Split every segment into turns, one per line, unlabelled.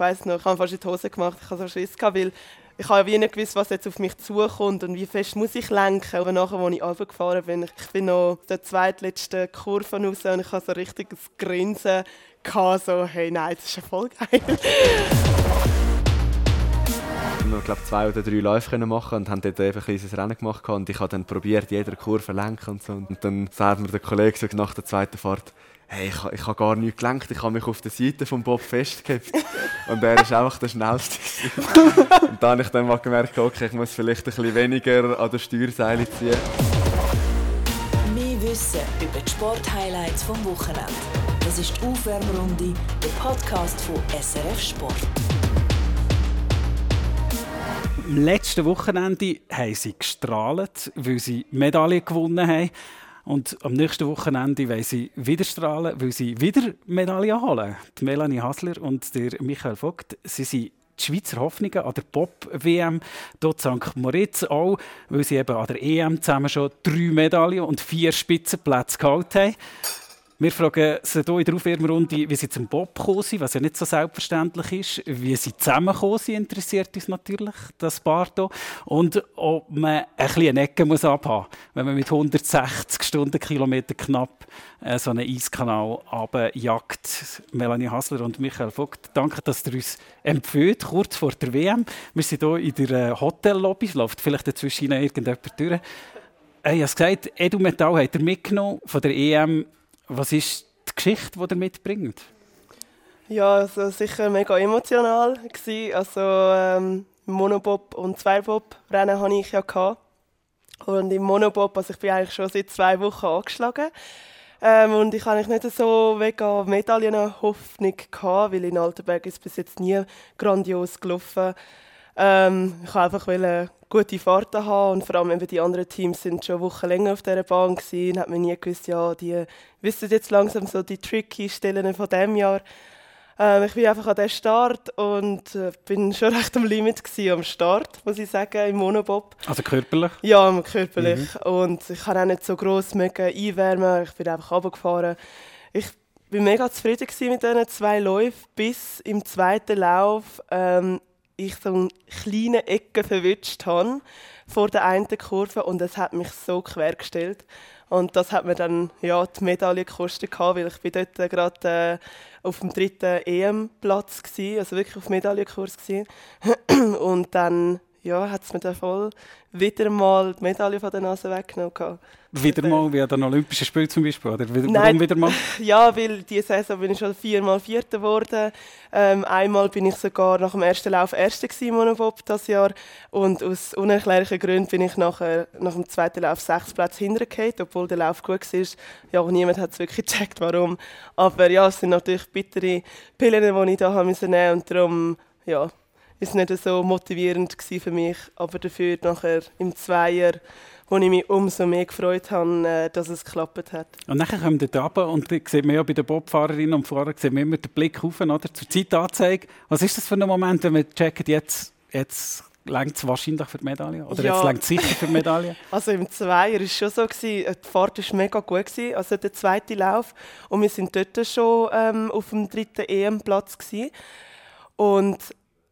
weiß noch, ich habe fast die Hose gemacht, ich habe so Schiss gehabt, weil ich habe wie nicht gewusst, was jetzt auf mich zukommt und wie fest muss ich lenken. Aber nachher, als ich runtergefahren bin, ich bin noch der zweitletzte Kurve raus und ich habe so richtig ein Grinsen gehabt, so, hey, nein, das ist ja voll geil.
noch glaube zwei oder drei Läufe machen und haben dort ein kleines Rennen gemacht und ich habe dann probiert jeder Kurve lenken und so und dann sagt mir der Kollege nach der zweiten Fahrt hey, ich, ich habe gar nicht gelenkt, ich habe mich auf der Seite vom Bob festgehabt. Und er ist einfach der Schnellste. und dann habe ich dann mal gemerkt, okay, ich muss vielleicht ein bisschen weniger an der Steuerseile ziehen.
Mehr Wissen über die Sporthighlights vom Wochenende. Das ist die Aufwärmrunde, der Podcast von SRF Sport.
Am letzten Wochenende haben sie gestrahlt, weil sie Medaillen gewonnen haben. Und am nächsten Wochenende wollen sie wieder strahlen, weil sie wieder Medaillen holen. Die Melanie Hasler und der Michael Vogt, sie sind die Schweizer Hoffnungen an der Pop-WM hier St. Moritz auch, weil sie eben an der EM zusammen schon drei Medaillen und vier Spitzenplätze geholt haben. Wir fragen sie hier in der Aufwärmrunde, wie sie zum Bob gekommen sind, was ja nicht so selbstverständlich ist. Wie sie zusammengekommen sind, interessiert uns natürlich, das Paar hier. Und ob man ein bisschen eine Ecke muss abhaben muss, wenn man mit 160 Stundenkilometer knapp äh, so einen Eiskanal abjagt. Melanie Hasler und Michael Vogt, danke, dass ihr uns empfiehlt, kurz vor der WM. Wir sind hier in der äh, Hotellobby, es läuft vielleicht dazwischen irgendjemand durch. Äh, ich habe gesagt, Edu Metall hat er mitgenommen von der EM was ist die Geschichte, die ihr mitbringt?
Ja, also sicher mega emotional gewesen. Also ähm, Monobob und Zweibob-Rennen hatte ich ja gehabt. Und im Monobob, also ich bin eigentlich schon seit zwei Wochen angeschlagen. Ähm, und ich hatte nicht so mega Medaillenhoffnung gehabt, weil in Altenberg ist bis jetzt nie grandios gelaufen. Ähm, ich wollte einfach gute Fahrten haben und vor allem eben die anderen Teams sind schon Wochen länger auf dieser Bahn gewesen hat mir nie gewusst, ja, die wissen jetzt langsam so die tricky Stellen von dem Jahr. Ähm, ich bin einfach an den Start und äh, bin schon recht am Limit gewesen, am Start, muss ich sagen, im Monobob.
Also körperlich?
Ja, körperlich. Mhm. Und ich kann auch nicht so gross einwärmen, ich bin einfach runtergefahren. Ich bin mega zufrieden mit diesen zwei Läufen, bis im zweiten Lauf ähm, ich so eine kleine Ecke verwünscht habe vor der einen Kurve und es hat mich so quergestellt. Und das hat mir dann ja, die Medaille gekostet, weil ich bin dort gerade äh, auf dem dritten EM-Platz war, also wirklich auf Medaillenkurs. und dann ja, hat es mir dann voll wieder mal die Medaille von der Nase weggenommen.
Wieder mal wie an den Olympischen Spielen zum Beispiel? Oder wieder,
Nein,
warum wieder mal?
Ja, weil diese Saison bin ich schon viermal Vierter geworden. Ähm, einmal bin ich sogar nach dem ersten Lauf Erster im Monobob das Jahr. Und aus unerklärlichen Gründen bin ich nachher, nach dem zweiten Lauf sechs Plätze hintergefallen, obwohl der Lauf gut war. Ja, niemand hat es wirklich gecheckt, warum. Aber ja, es sind natürlich bittere Pillen, die ich da haben müssen nehmen und darum, ja, ist nicht so motivierend für mich, aber dafür nachher im Zweier, wo ich mich umso mehr gefreut habe, äh, dass es geklappt hat.
Und nachher kommt ihr runter und sieht man ja bei den Bobfahrerinnen und Fahrern sieht man immer den Blick auf, oder, zur Zeitanzeige. Was ist das für ein Moment, wenn man checkt, jetzt, jetzt längt es wahrscheinlich für die Medaille? Oder ja. jetzt längt es sicher für die Medaille?
also im Zweier war es schon so, gewesen, die Fahrt war mega gut, gewesen, also der zweite Lauf. Und wir sind dort schon ähm, auf dem dritten EM-Platz. Und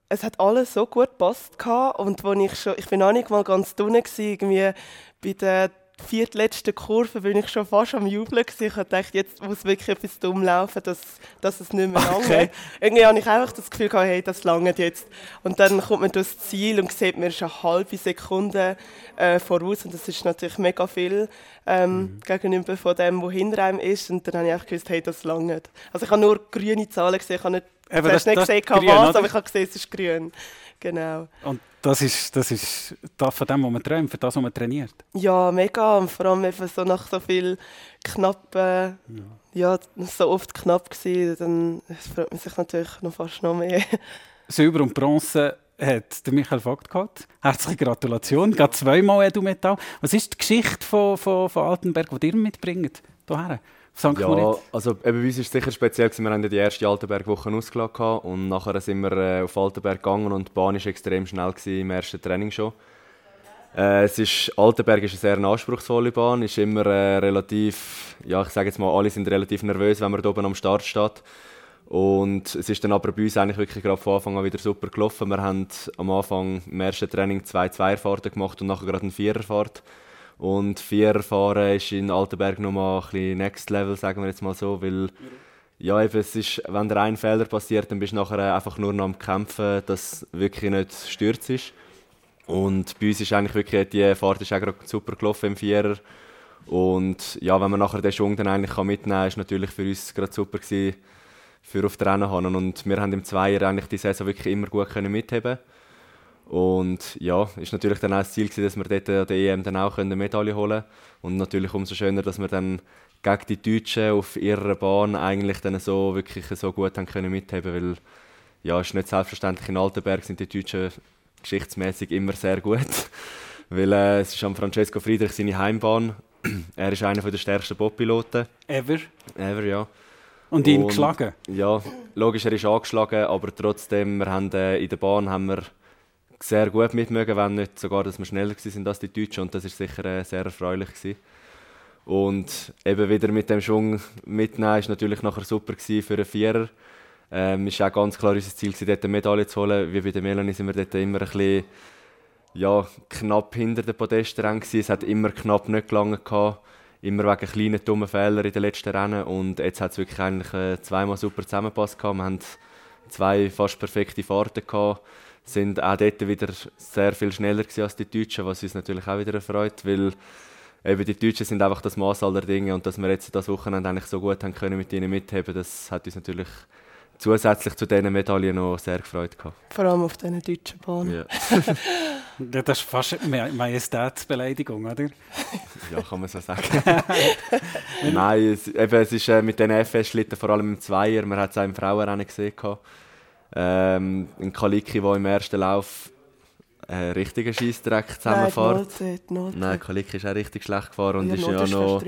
es hat alles so gut gepasst und wo ich schon, ich bin auch nicht mal ganz dunne irgendwie bei der viertletzten Kurve bin ich schon fast am Jubeln gewesen. Ich dachte, jetzt muss wirklich etwas dumm laufen, dass, dass es nicht mehr lange okay. Irgendwie habe ich einfach das Gefühl gehabt, hey, das lange jetzt. Und dann kommt man durchs Ziel und sieht mir schon eine halbe Sekunde äh, voraus und das ist natürlich mega viel ähm, mhm. gegenüber von dem, wo hinter einem ist. Und dann habe ich einfach gewusst, hey, das lange Also ich habe nur grüne Zahlen gesehen, ich habe nicht Eben, das, nicht das gesehen, grün, was, oder? aber ich habe gesehen, es ist grün. Genau.
Und das ist, das ist das von dem, was man träumt, für das, was man trainiert?
Ja, mega. Und vor allem eben so nach so viel knappen, ja. ja, so oft knapp gewesen, dann freut man sich natürlich noch fast noch mehr.
Silber und Bronze hat der Michael Vogt gehabt. Herzliche Gratulation. Gerade zweimal Edu Metall. Was ist die Geschichte von, von, von Altenberg, die ihr mitbringt? Hierher?
St. Ja, Moritz? also eben, bei uns ist es sicher speziell, wir haben ja die erste Altenberg-Woche ausgelassen und nachher sind wir äh, auf Altenberg gegangen und die Bahn war extrem schnell im ersten Training schon. Äh, es ist, Altenberg ist eine sehr anspruchsvolle Bahn, ist immer äh, relativ, ja ich sage jetzt mal, alle sind relativ nervös, wenn man da oben am Start steht. Und es ist dann aber bei uns eigentlich wirklich gerade von Anfang an wieder super gelaufen. Wir haben am Anfang im ersten Training zwei Zweierfahrten gemacht und nachher gerade eine Viererfahrt. Und Viererfahren ist in Altenberg nochmal ein bisschen Next Level, sagen wir jetzt mal so, weil ja, eben, es ist, wenn dir ein Fehler passiert, dann bist du nachher einfach nur noch am Kämpfen, dass wirklich nicht stürzt ist. Und bei uns ist eigentlich wirklich, die Fahrt ist auch super gelaufen im Vierer. Und ja, wenn man nachher den Schwung dann eigentlich mitnehmen kann, ist natürlich für uns gerade super gewesen, für auf der Rennbahn. Und wir haben im Zweier eigentlich die Saison wirklich immer gut können mitheben und ja, ist natürlich dann auch das Ziel gewesen, dass wir dort an der EM dann auch eine Medaille holen können. Und natürlich umso schöner, dass wir dann gegen die Deutschen auf ihrer Bahn eigentlich dann so wirklich so gut haben können mitheben, weil ja, es ist nicht selbstverständlich in Altenberg sind die Deutschen geschichtsmäßig immer sehr gut, weil äh, es ist am Francesco Friedrich seine Heimbahn. er ist einer der stärksten Bobpiloten.
Ever?
Ever, ja.
Und ihn geschlagen?
Ja, logisch, er ist angeschlagen, aber trotzdem, wir haben, äh, in der Bahn haben wir sehr gut mitmögen, wenn nicht sogar, dass wir schneller waren als die Deutschen und das ist sicher äh, sehr erfreulich gewesen. Und eben wieder mit dem Schwung mitnehmen ist natürlich nachher super gewesen für einen Vierer. Ähm, ist auch ganz klar unser Ziel, dort eine Medaille zu holen. Wie bei der Melanie sind wir dort immer ein bisschen ja, knapp hinter den Podestrennen gewesen. Es hat immer knapp nicht gelangen gehabt immer wegen kleinen dummen Fehlern in den letzten Rennen und jetzt hat es wirklich eigentlich äh, zweimal super zusammengepasst gehabt. Wir haben zwei fast perfekte Fahrten gehabt, sind auch dort wieder sehr viel schneller als die Deutschen, was uns natürlich auch wieder erfreut, weil eben die Deutschen sind einfach das Maß aller Dinge und dass wir jetzt das Wochenende eigentlich so gut haben können mit ihnen mitheben, das hat uns natürlich zusätzlich zu diesen Medaillen noch sehr gefreut gehabt.
Vor allem auf diesen deutschen Bahnen.
Ja.
das ist fast eine Majestätsbeleidigung, oder?
ja, kann man so sagen. Nein, es, eben, es ist äh, mit den FS-Schlitten, vor allem im Zweier, man hat es auch im Frauenrennen gesehen, ähm, in Kaliki, der im ersten Lauf einen richtigen Scheissdreck zusammenfährt. Nein, Nein, Kaliki ist auch richtig schlecht gefahren und ja, ist ja noch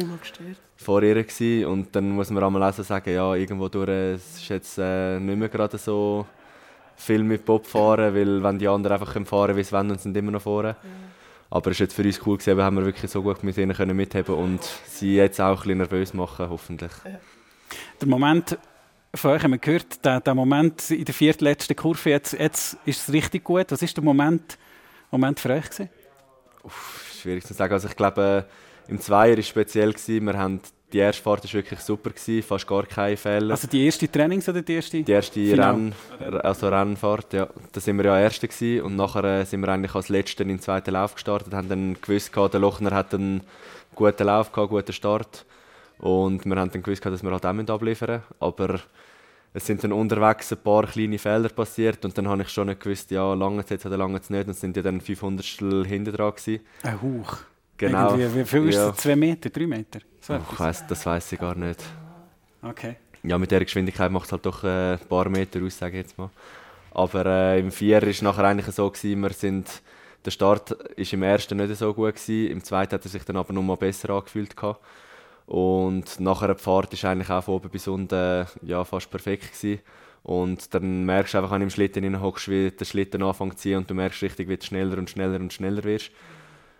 vor ihr gewesen. Und dann muss man einmal also sagen, ja, irgendwo durch, es ist jetzt äh, nicht mehr gerade so viel mit Bob fahren, weil wenn die anderen einfach fahren können, wie sie wollen, und sind immer noch vorne. Ja. Aber es ist jetzt für uns cool gewesen, haben wir wirklich so gut mit ihnen können mitheben und sie jetzt auch ein bisschen nervös machen, hoffentlich. Ja.
Der Moment von euch haben wir gehört, der, der Moment in der viertletzten Kurve, jetzt, jetzt ist es richtig gut. Was war der Moment, Moment für euch? Gewesen?
Uff, schwierig zu sagen. Also ich glaube, im Zweier war es speziell. Gewesen. Wir haben, die erste Fahrt war wirklich super, gewesen, fast gar keine Fehler.
Also die erste Trainings oder die erste?
Die erste Renn, also Rennfahrt, ja. Da sind wir ja Erste gewesen. und nachher äh, sind wir eigentlich als Letzte in den zweiten Lauf gestartet, haben dann gewusst, der Lochner hat einen guten Lauf gehabt, guten Start und wir haben dann gewusst, dass wir halt auch abliefern müssen. Aber es sind dann unterwegs ein paar kleine Fehler passiert und dann habe ich schon nicht gewusst, ja, lange jetzt oder lange es nicht. Und es sind ja dann 500 hinter dran gewesen.
Ein Huch.
Genau.
Irgendwie, wie viel ist das? Zwei Meter, drei Meter?
So oh, ich weiss, das weiß ich gar nicht.
Okay.
Ja, mit dieser Geschwindigkeit macht es halt doch äh, ein paar Meter aus, sage ich jetzt mal. Aber äh, im Vier war es nachher eigentlich so, gewesen, wir sind, der Start war im ersten nicht so gut, gewesen, im zweiten hat er sich dann aber noch mal besser angefühlt. Gehabt. Und nachher die Fahrt war eigentlich auch von oben bis unten ja, fast perfekt. Gewesen. Und dann merkst du einfach, wenn du im Schlitten hockst, wie der Schlitten anfängt zu ziehen und du merkst richtig, wie du schneller und schneller und schneller wirst.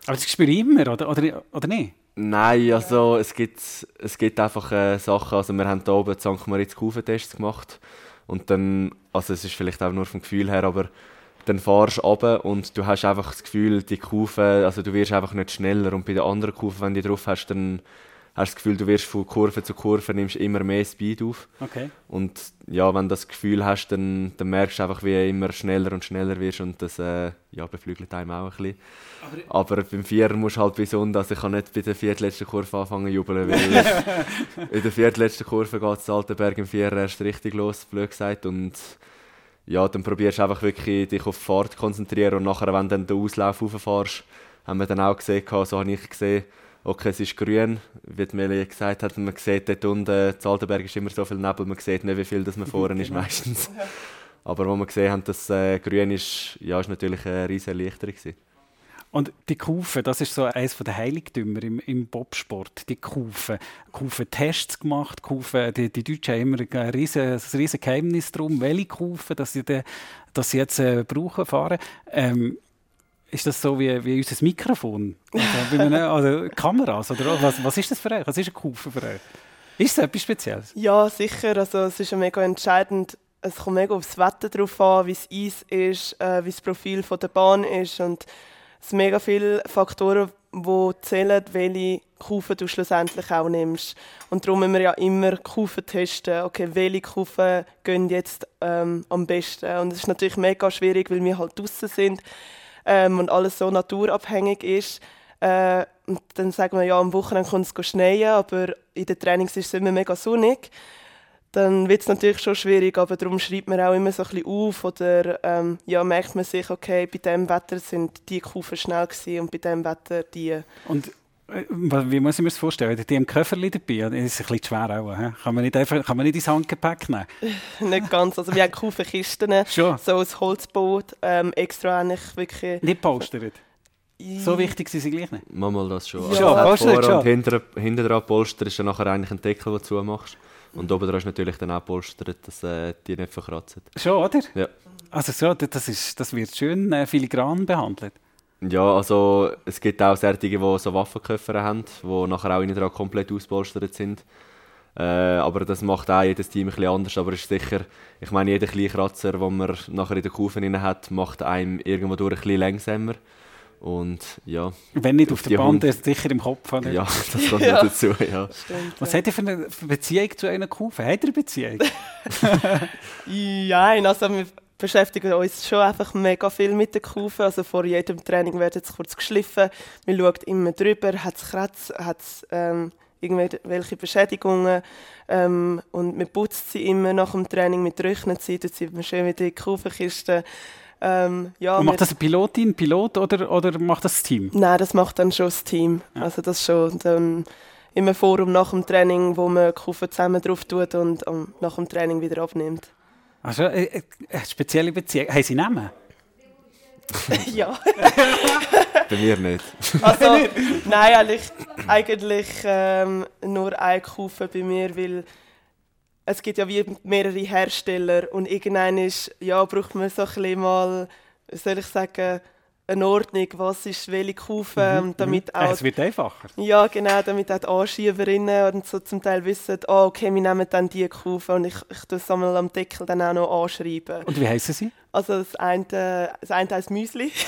Aber das spüre ich immer, oder, oder, oder nicht?
Nein, also es gibt, es gibt einfach äh, Sachen, also wir haben hier oben St. Moritz Kufentests gemacht und dann, also es ist vielleicht auch nur vom Gefühl her, aber dann fahrst du runter und du hast einfach das Gefühl, die Kufe, also du wirst einfach nicht schneller und bei den anderen Kufen, wenn du drauf hast, dann hast du das Gefühl, du wirst von Kurve zu Kurve nimmst immer mehr Speed auf.
Okay.
Und ja, wenn du das Gefühl hast, dann, dann merkst du einfach, wie du immer schneller und schneller wirst und das äh, ja, beflügelt einem auch ein bisschen. Aber, Aber beim Vierer musst du halt besonders, also ich kann nicht bei der viertletzten Kurve anfangen zu jubeln, weil in der viertletzten Kurve geht es Altenberg im Vierer erst richtig los, blöd gesagt, und ja, dann probierst du einfach wirklich dich auf die Fahrt zu konzentrieren und nachher, wenn du dann den Auslauf rauffährst, haben wir dann auch gesehen, so habe ich gesehen, okay, es ist grün, wie die Melie gesagt hat, man sieht dort unten, in Altenberg ist immer so viel Nebel, man sieht nicht, wie viel das man vorne ist meistens. Aber wo wir gesehen haben, dass äh, grün ist, ja, ist natürlich eine riesige Erleichterung.
Und die Kufen, das ist so eines der Heiligtümer im, im Bobsport. Die Kufen. Kufen Tests gemacht. Kufen, die, die Deutschen haben immer ein riesiges, ein Geheimnis darum, welche Kufen dass sie, de, dass sie jetzt äh, brauchen, fahren. Ähm, ist das so wie, wie unser Mikrofon? Oder, also Kameras? Oder was, was ist das für euch? Was ist ein Kufen für euch? Ist es etwas Spezielles?
Ja, sicher. Also, es ist mega entscheidend. Es kommt mega aufs Wetter drauf an, wie das Eis ist, äh, wie das Profil von der Bahn ist. Und es sind mega viele Faktoren, die zählen, welche Kufen du schlussendlich auch nimmst. Und darum müssen wir ja immer Kufen testen. Okay, welche Kufen gehen jetzt ähm, am besten? Und es ist natürlich mega schwierig, weil wir halt draußen sind ähm, und alles so naturabhängig ist. Äh, und dann sagen wir, ja, am Wochenende kann es schneien, aber in den Trainings ist es immer mega sonnig. Dann wird es natürlich schon schwierig, aber darum schreibt man auch immer so ein bisschen auf oder ähm, ja, merkt man sich, okay, bei diesem Wetter sind die Kufen schnell gewesen und bei diesem Wetter die.
Und wie muss ich mir das vorstellen? Die im Köfferli dabei, das ist ein bisschen schwer auch. He? Kann man nicht einfach, kann man nicht ins Handgepäck nehmen?
nicht ganz. Also wir haben Kufenkisten,
Schon.
so ein Holzboot, ähm, extra eigentlich wirklich...
Nicht polstert? So wichtig sind sie gleich nicht?
Manchmal das schon.
Ja.
Also
Schon, polstert
vor und
schon.
hinter, hinter dran Polster ist ja nachher eigentlich ein Deckel, den du zumachst. Und oben dran ist natürlich dann auch polstert, dass äh, die nicht verkratzen.
Schon, oder?
Ja.
Also so, das, ist, das wird schön äh, filigran behandelt.
Ja, also es gibt auch solche, die so Waffenköpfe haben, die nachher auch innen dran komplett auspolstert sind. Äh, aber das macht auch jedes Team ein bisschen anders. Aber es ist sicher, ich meine, jeder kleine Kratzer, den man nachher in den Kufen drin hat, macht einem irgendwo durch ein bisschen langsamer. Und ja,
Wenn nicht auf,
Auf
der
die
Band, ist sicher im Kopf. Oder?
ja das kommt
Ja.
dazu. Ja.
Stimmt,
Was
ja.
hat er für eine Beziehung zu einer Kufe? Hat er eine Beziehung?
Ja, also wir beschäftigen uns schon einfach mega viel mit den Kufen. Also vor jedem Training wird jetzt kurz geschliffen. Man schaut immer drüber, hat es Kratz, hat es ähm, irgendwelche Beschädigungen. Ähm, und man putzt sie immer nach dem Training, man trocknet sie, tut sie immer schön in die Kufenkiste. Ähm, ja,
Und macht das eine Pilotin, Pilot oder, oder macht das das Team?
Nein, das macht dann schon das Team.
Ja.
Also das schon dann immer vor und nach dem Training, wo man die Kufen zusammen drauf tut und ähm, nach dem Training wieder abnimmt.
Also äh, äh, eine spezielle Beziehung. Haben sie Namen?
ja.
Bei mir nicht.
Also, nein, eigentlich, eigentlich ähm, nur eine Kufe bei mir, weil es gibt ja wie mehrere Hersteller und irgendwann ist, ja, braucht man so ein bisschen mal, soll ich sagen, eine Ordnung, was ist welche Kufe, und damit
Äh,
auch
es wird einfacher.
Ja, genau, damit auch die Anschieberinnen und so zum Teil wissen, oh, okay, wir nehmen dann die Kufe und ich, ich tue es einmal am Deckel dann auch noch anschreiben.
Und wie heißen sie?
Also das eine, das eine heißt Müsli.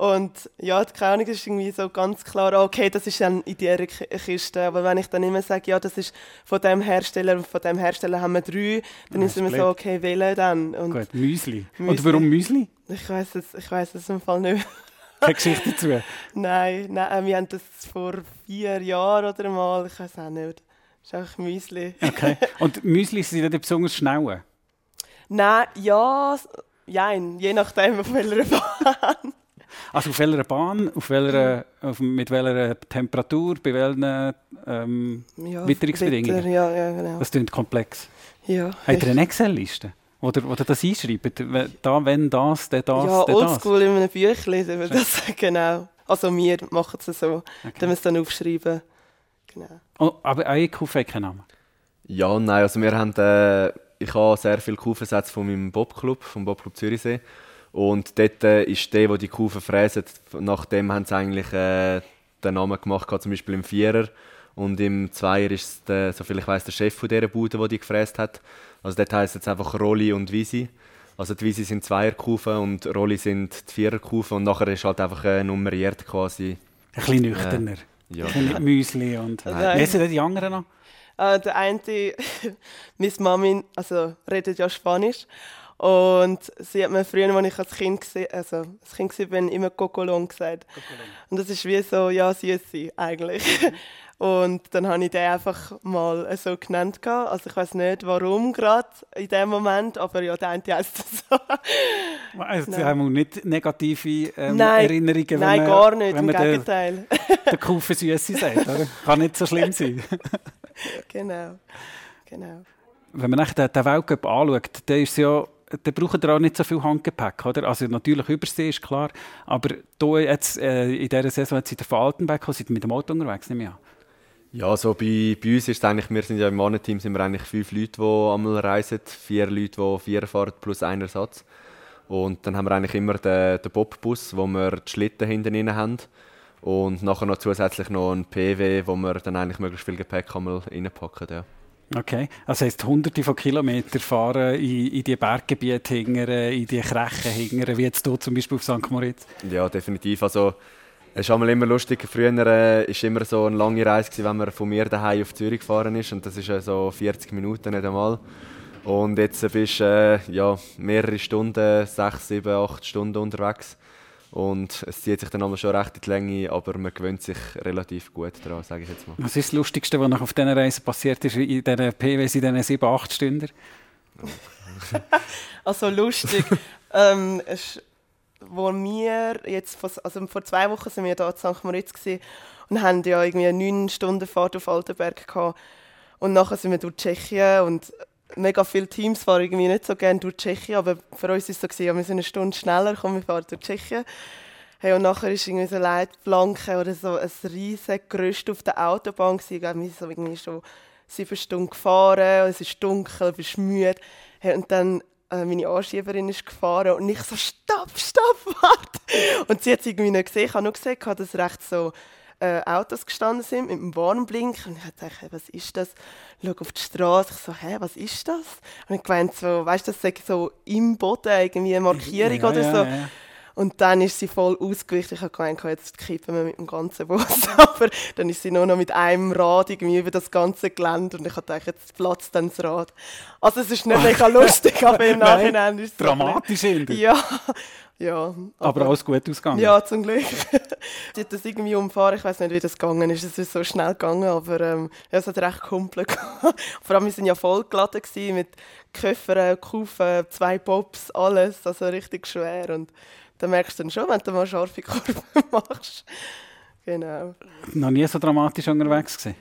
und ja, die keine Ahnung, ist irgendwie so ganz klar, okay, das ist dann in dieser Ki- Kiste. Aber wenn ich dann immer sage, ja, das ist von dem Hersteller und von dem Hersteller haben wir drei, dann
Ah,
ist es immer so, okay, wählen dann. Und
Gut, Müsli. Und
Müsli.
warum Müsli?
ich weiß es, ich weiß es im Fall nicht.
Keine Geschichte dazu.
Nein, nein, wir haben das vor vier Jahren oder mal, ich weiß auch nicht. Das ist einfach Müsli.
Okay. Und Müsli sind dann besonders schnell.
Nein, ja, jein, je nachdem auf welcher Bahn.
Also auf welcher Bahn, auf welcher, auf, mit welcher Temperatur, bei welchen ähm,
Ja,
Witterungsbedingungen.
Wetter, Ja, ja, genau.
Das klingt komplex.
Ja,
Habt ihr eine Excel-Liste? Oder, oder das einschreibt? Wenn- Da, wenn das, dann das,
ja
dann das.
oldschool in einem Büchlein, das genau. Also wir machen es so, dann wir es dann aufschreiben. Genau.
Oh, aber eure Kufe hat keinen Namen.
Ja und nein, also wir haben, äh, ich habe sehr viele Kufensätze von meinem Bobclub, vom Bobclub Zürichsee. Und dort äh, ist der, der die Kufen fräsen, nach dem haben sie eigentlich äh, den Namen gemacht, gehabt, zum Beispiel im Vierer. Und im Zweier ist es, der, soviel ich weiß, der Chef von dieser Bude, der die gefräst hat. Also dort heisst es jetzt einfach Rolli und Visi. Also die Visi sind Zweierkufen und Rolli sind die Viererkufen und nachher ist halt einfach äh, nummeriert quasi.
Ein bisschen nüchterner.
Ja.
Ein bisschen Müsli und...
Nein.
Wie heissen denn die anderen noch?
Äh, der eine, meine Mami, also redet ja Spanisch. Und sie hat mir früher, als ich als Kind, gese- also als Kind war, bin, immer Cocolon gesagt. Und das ist wie so, ja, Süßi eigentlich. Und dann habe ich den einfach mal so genannt. Also ich weiß nicht, warum gerade in dem Moment, aber ja, der eine heisst so.
Also, Sie haben nicht negative ähm,
Nein,
Erinnerungen, wenn
Nein,
man,
gar nicht,
wenn
im
man
Gegenteil.
den Kufen Süße sagt. Oder? Kann nicht so schlimm sein.
genau. genau.
wenn man nachher den, Weltcup anschaut, dann ist ja dann braucht ihr auch nicht so viel Handgepäck, oder? Also natürlich Übersee ist klar, aber da jetzt, äh, in dieser Saison jetzt von Altenberg gekommen, seid mit dem Auto unterwegs, nehme ich an.
Ja, so bei, bei uns ist eigentlich, wir sind ja im Mannenteam, sind wir eigentlich fünf Leute, die einmal reisen, vier Leute, die vier fahren plus ein Ersatz. Und dann haben wir eigentlich immer den, den Bobbus, wo wir die Schlitten hinten drin haben. Und nachher noch zusätzlich noch ein PW, wo wir dann eigentlich möglichst viel Gepäck einmal reinpacken. Ja.
Okay, also heisst hunderte von Kilometern fahren in, in die Berggebiete hingern, in die Krechen hingern, wie jetzt hier zum Beispiel auf St. Moritz?
Ja, definitiv. Also, es ist immer lustig. Früher war äh, immer so eine lange Reise, wenn man von mir daheim auf Zürich gefahren ist. Und das ist äh, so 40 Minuten nicht einmal. Und jetzt bist du äh, ja, mehrere Stunden, sechs, sieben, acht Stunden unterwegs. Und es zieht sich dann einmal schon recht in die Länge, aber man gewöhnt sich relativ gut daran, sage ich jetzt mal.
Was ist das Lustigste, was noch auf dieser Reise passiert ist, in diesen PWs, in diesen sieben, acht Stunden?
also lustig. ähm, es, wo wir jetzt, vor, also vor zwei Wochen sind wir hier in St. Moritz und haben ja irgendwie eine neun Stunden Fahrt auf Altenberg gehabt. Und nachher sind wir durch Tschechien und mega viele Teams fahren irgendwie nicht so gerne durch Tschechien, aber für uns war es so, gewesen, wir sind eine Stunde schneller, kommen wir fahren durch Tschechien. Hey, und nachher ist irgendwie so eine Leitplanke oder so ein riesiges Gerüst auf der Autobahn gewesen. Wir sind so irgendwie schon sieben Stunden gefahren, es ist dunkel, bist müde. Hey, und dann äh, meine Anschieberin ist gefahren und ich so, stopp, stopp, warte. Und sie hat es irgendwie nicht gesehen. Ich habe nur gesehen, dass recht so äh, Autos gestanden sind mit dem Warnblinker. Und ich dachte, hey, was ist das? Ich schaue auf die Straße. Ich so, hä, was ist das? Und ich gemeint, so, weißt du, das ist so im Boden irgendwie eine Markierung ja, oder so. Ja, ja. Und dann ist sie voll ausgewichen. Ich habe gemeint, jetzt kippen wir mit dem ganzen Bus. Aber dann ist sie nur noch mit einem Rad irgendwie über das ganze Gelände. Und ich habe gedacht, jetzt platzt dann das Rad. Also es ist nicht mega lustig, aber im Nachhinein ist es...
Dramatisch so
Ja, ja,
aber, aber alles gut ausgegangen?
Ja, zum Glück. sie hat das irgendwie umfahren, ich weiß nicht, wie das gegangen ist. Es ist so schnell gegangen, aber ähm, ja, es hat recht kumpelt. Vor allem, wir waren ja vollgeladen mit Köffern, Kufen, zwei Pops, alles. Also richtig schwer. Und da merkst du dann schon, wenn du mal scharfe Kurven machst. Genau.
Noch nie so dramatisch unterwegs gewesen?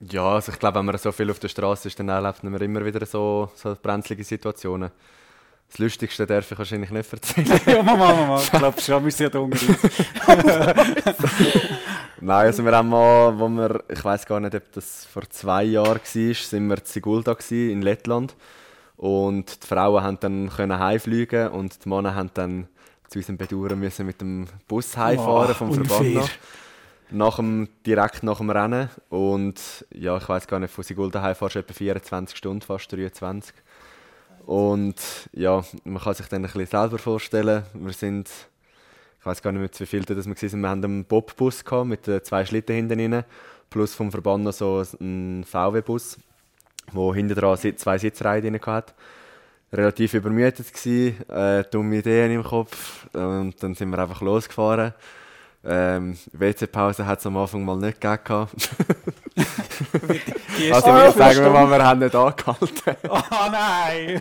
Ja, also ich glaube, wenn man so viel auf der Straße ist, dann erlebt man immer wieder so, so brenzlige Situationen. Das Lustigste darf ich wahrscheinlich nicht erzählen.
ja, Mama, Mama, ich glaube schon, wir sind dunkel.
Nein, also wir haben mal, wo wir, ich weiß gar nicht, ob das vor zwei Jahren war, sind wir in Sigulda in Lettland. Und die Frauen haben dann können heimfliegen und die Männer haben dann zu unserem Bedauern müssen mit dem Bus heimfahren oh, vom Verband. Nach dem, direkt nach dem Rennen. Und ja, ich weiß gar nicht, von Sigulda heimfahrst du etwa 24 Stunden, fast 23. Und ja, man kann sich dann ein bisschen selber vorstellen. Wir sind, ich weiß gar nicht mehr, wie viele das wir waren. Wir hatten einen Bobbus mit zwei Schlitten hinten rein, plus vom Verband noch so einen VW-Bus, der hinten dran zwei Sitzreihen drin hatte. Relativ übermüdet gewesen, äh, dumme Ideen im Kopf. Und dann sind wir einfach losgefahren. Ähm, WC-Pause hat es am Anfang mal nicht gegeben. also wir sagen wir mal, wir haben nicht angehalten.
oh nein!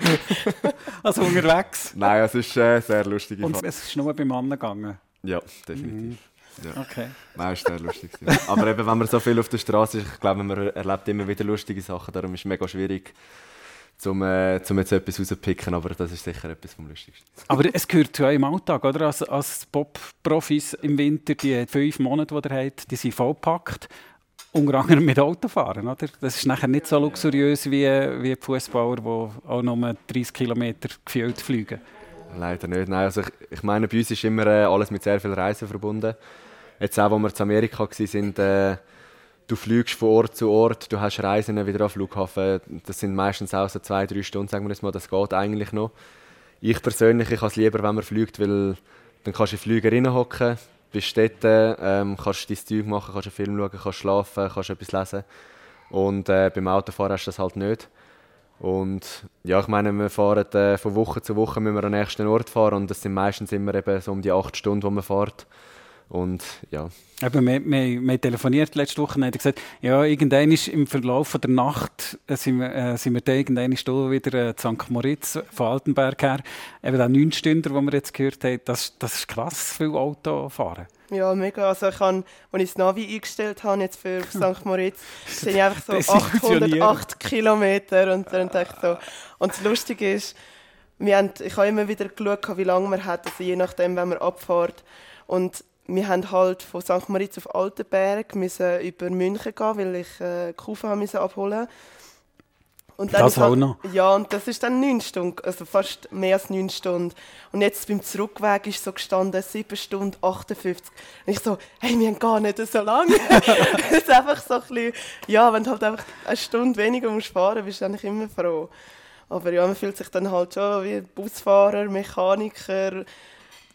also unterwegs?
Nein, es ist äh, sehr lustig.
Und es ist nur beim Mann gegangen?
Ja, definitiv.
Mhm. Ja. Okay.
Nein, ist sehr lustig. Aber eben, wenn man so viel auf der Straße ist, ich glaube, man erlebt immer wieder lustige Sachen, darum ist es mega schwierig, um, äh, um jetzt etwas rauszupicken, aber das ist sicher etwas vom Lustigsten.
Aber es gehört zu eurem Alltag, oder? Als, als Pop-Profis im Winter, die fünf Monate, die ihr habt, die sind vollgepackt. Unter anderem mit Autofahren, oder? Das ist nachher nicht so luxuriös wie, wie die Fußballer, die auch nur 30 Kilometer gefühlt fliegen.
Leider nicht. Nein, also ich, ich meine, bei uns ist immer äh, alles mit sehr viel Reisen verbunden. Jetzt auch, als wir in Amerika waren, äh, du fliegst von Ort zu Ort, du hast Reisen wieder am Flughafen. Das sind meistens auch so zwei, drei Stunden, sagen wir jetzt mal, das geht eigentlich noch. Ich persönlich, ich habe es lieber, wenn man fliegt, weil dann kannst du in den Flüger reinhocken, bist dort, ähm, kannst dein Zeug machen, kannst einen Film schauen, kannst schlafen, kannst etwas lesen. Und äh, beim Autofahren hast du das halt nicht. Und ja, ich meine, wir fahren äh, von Woche zu Woche müssen wir an den nächsten Ort fahren und das sind meistens immer eben so um die acht Stunden, wo man fährt. Und ja.
Eben, wir, wir, wir telefoniert letzte Woche und haben gesagt, ja, irgendwann ist im Verlauf der Nacht äh, sind wir, äh, sind wir da irgendwann wieder äh, zu St. Moritz von Altenberg her. Eben der 9 Stunden, den wir jetzt gehört haben, das, das ist krass, viel Auto fahren.
Ja, mega. Also ich habe, als ich das Navi eingestellt habe jetzt für St. Moritz, sind ich einfach so 808 Kilometer und dann dachte ich so. Und das Lustige ist, wir haben, ich habe immer wieder geschaut, wie lange man hat, also je nachdem, wenn man abfährt. Und wir haben halt von St. Moritz auf Altenberg müssen über München gehen, weil ich äh, Kufen musste abholen Und dann
Das
ist halt-
auch noch?
Ja, und das ist dann neun Stunden, also fast mehr als neun Stunden. Und jetzt beim Zurückweg ist so gestanden, sieben Stunden 58. Und ich so, hey, wir haben gar nicht so lange. Es ist einfach so ein bisschen, ja, wenn du halt einfach eine Stunde weniger musst fahren, bist du eigentlich immer froh. Aber ja, man fühlt sich dann halt schon wie Busfahrer, Mechaniker,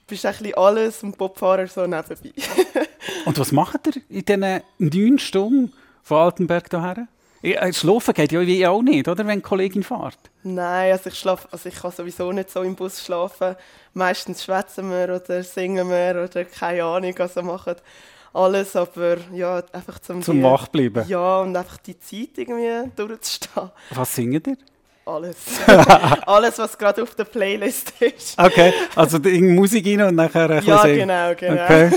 bist ein bisschen alles und Bobfahrer so nebenbei.
Und was macht ihr in diesen neun Stunden von Altenberg hierher? Ja, Schlafen geht ja wie auch nicht, oder, wenn die Kollegin fährt?
Nein, also ich schlaf, also ich kann sowieso nicht so im Bus schlafen. Meistens schwätzen wir oder singen wir oder keine Ahnung, also machen alles, aber ja, einfach zum,
Zum
die-
wach bleiben.
Ja, und einfach die Zeit irgendwie durchzustehen.
Was singt ihr?
Alles. alles, was gerade auf der Playlist ist.
Okay, also Musik rein und nachher ein
Ja,
bisschen singen.
genau, genau.
Okay.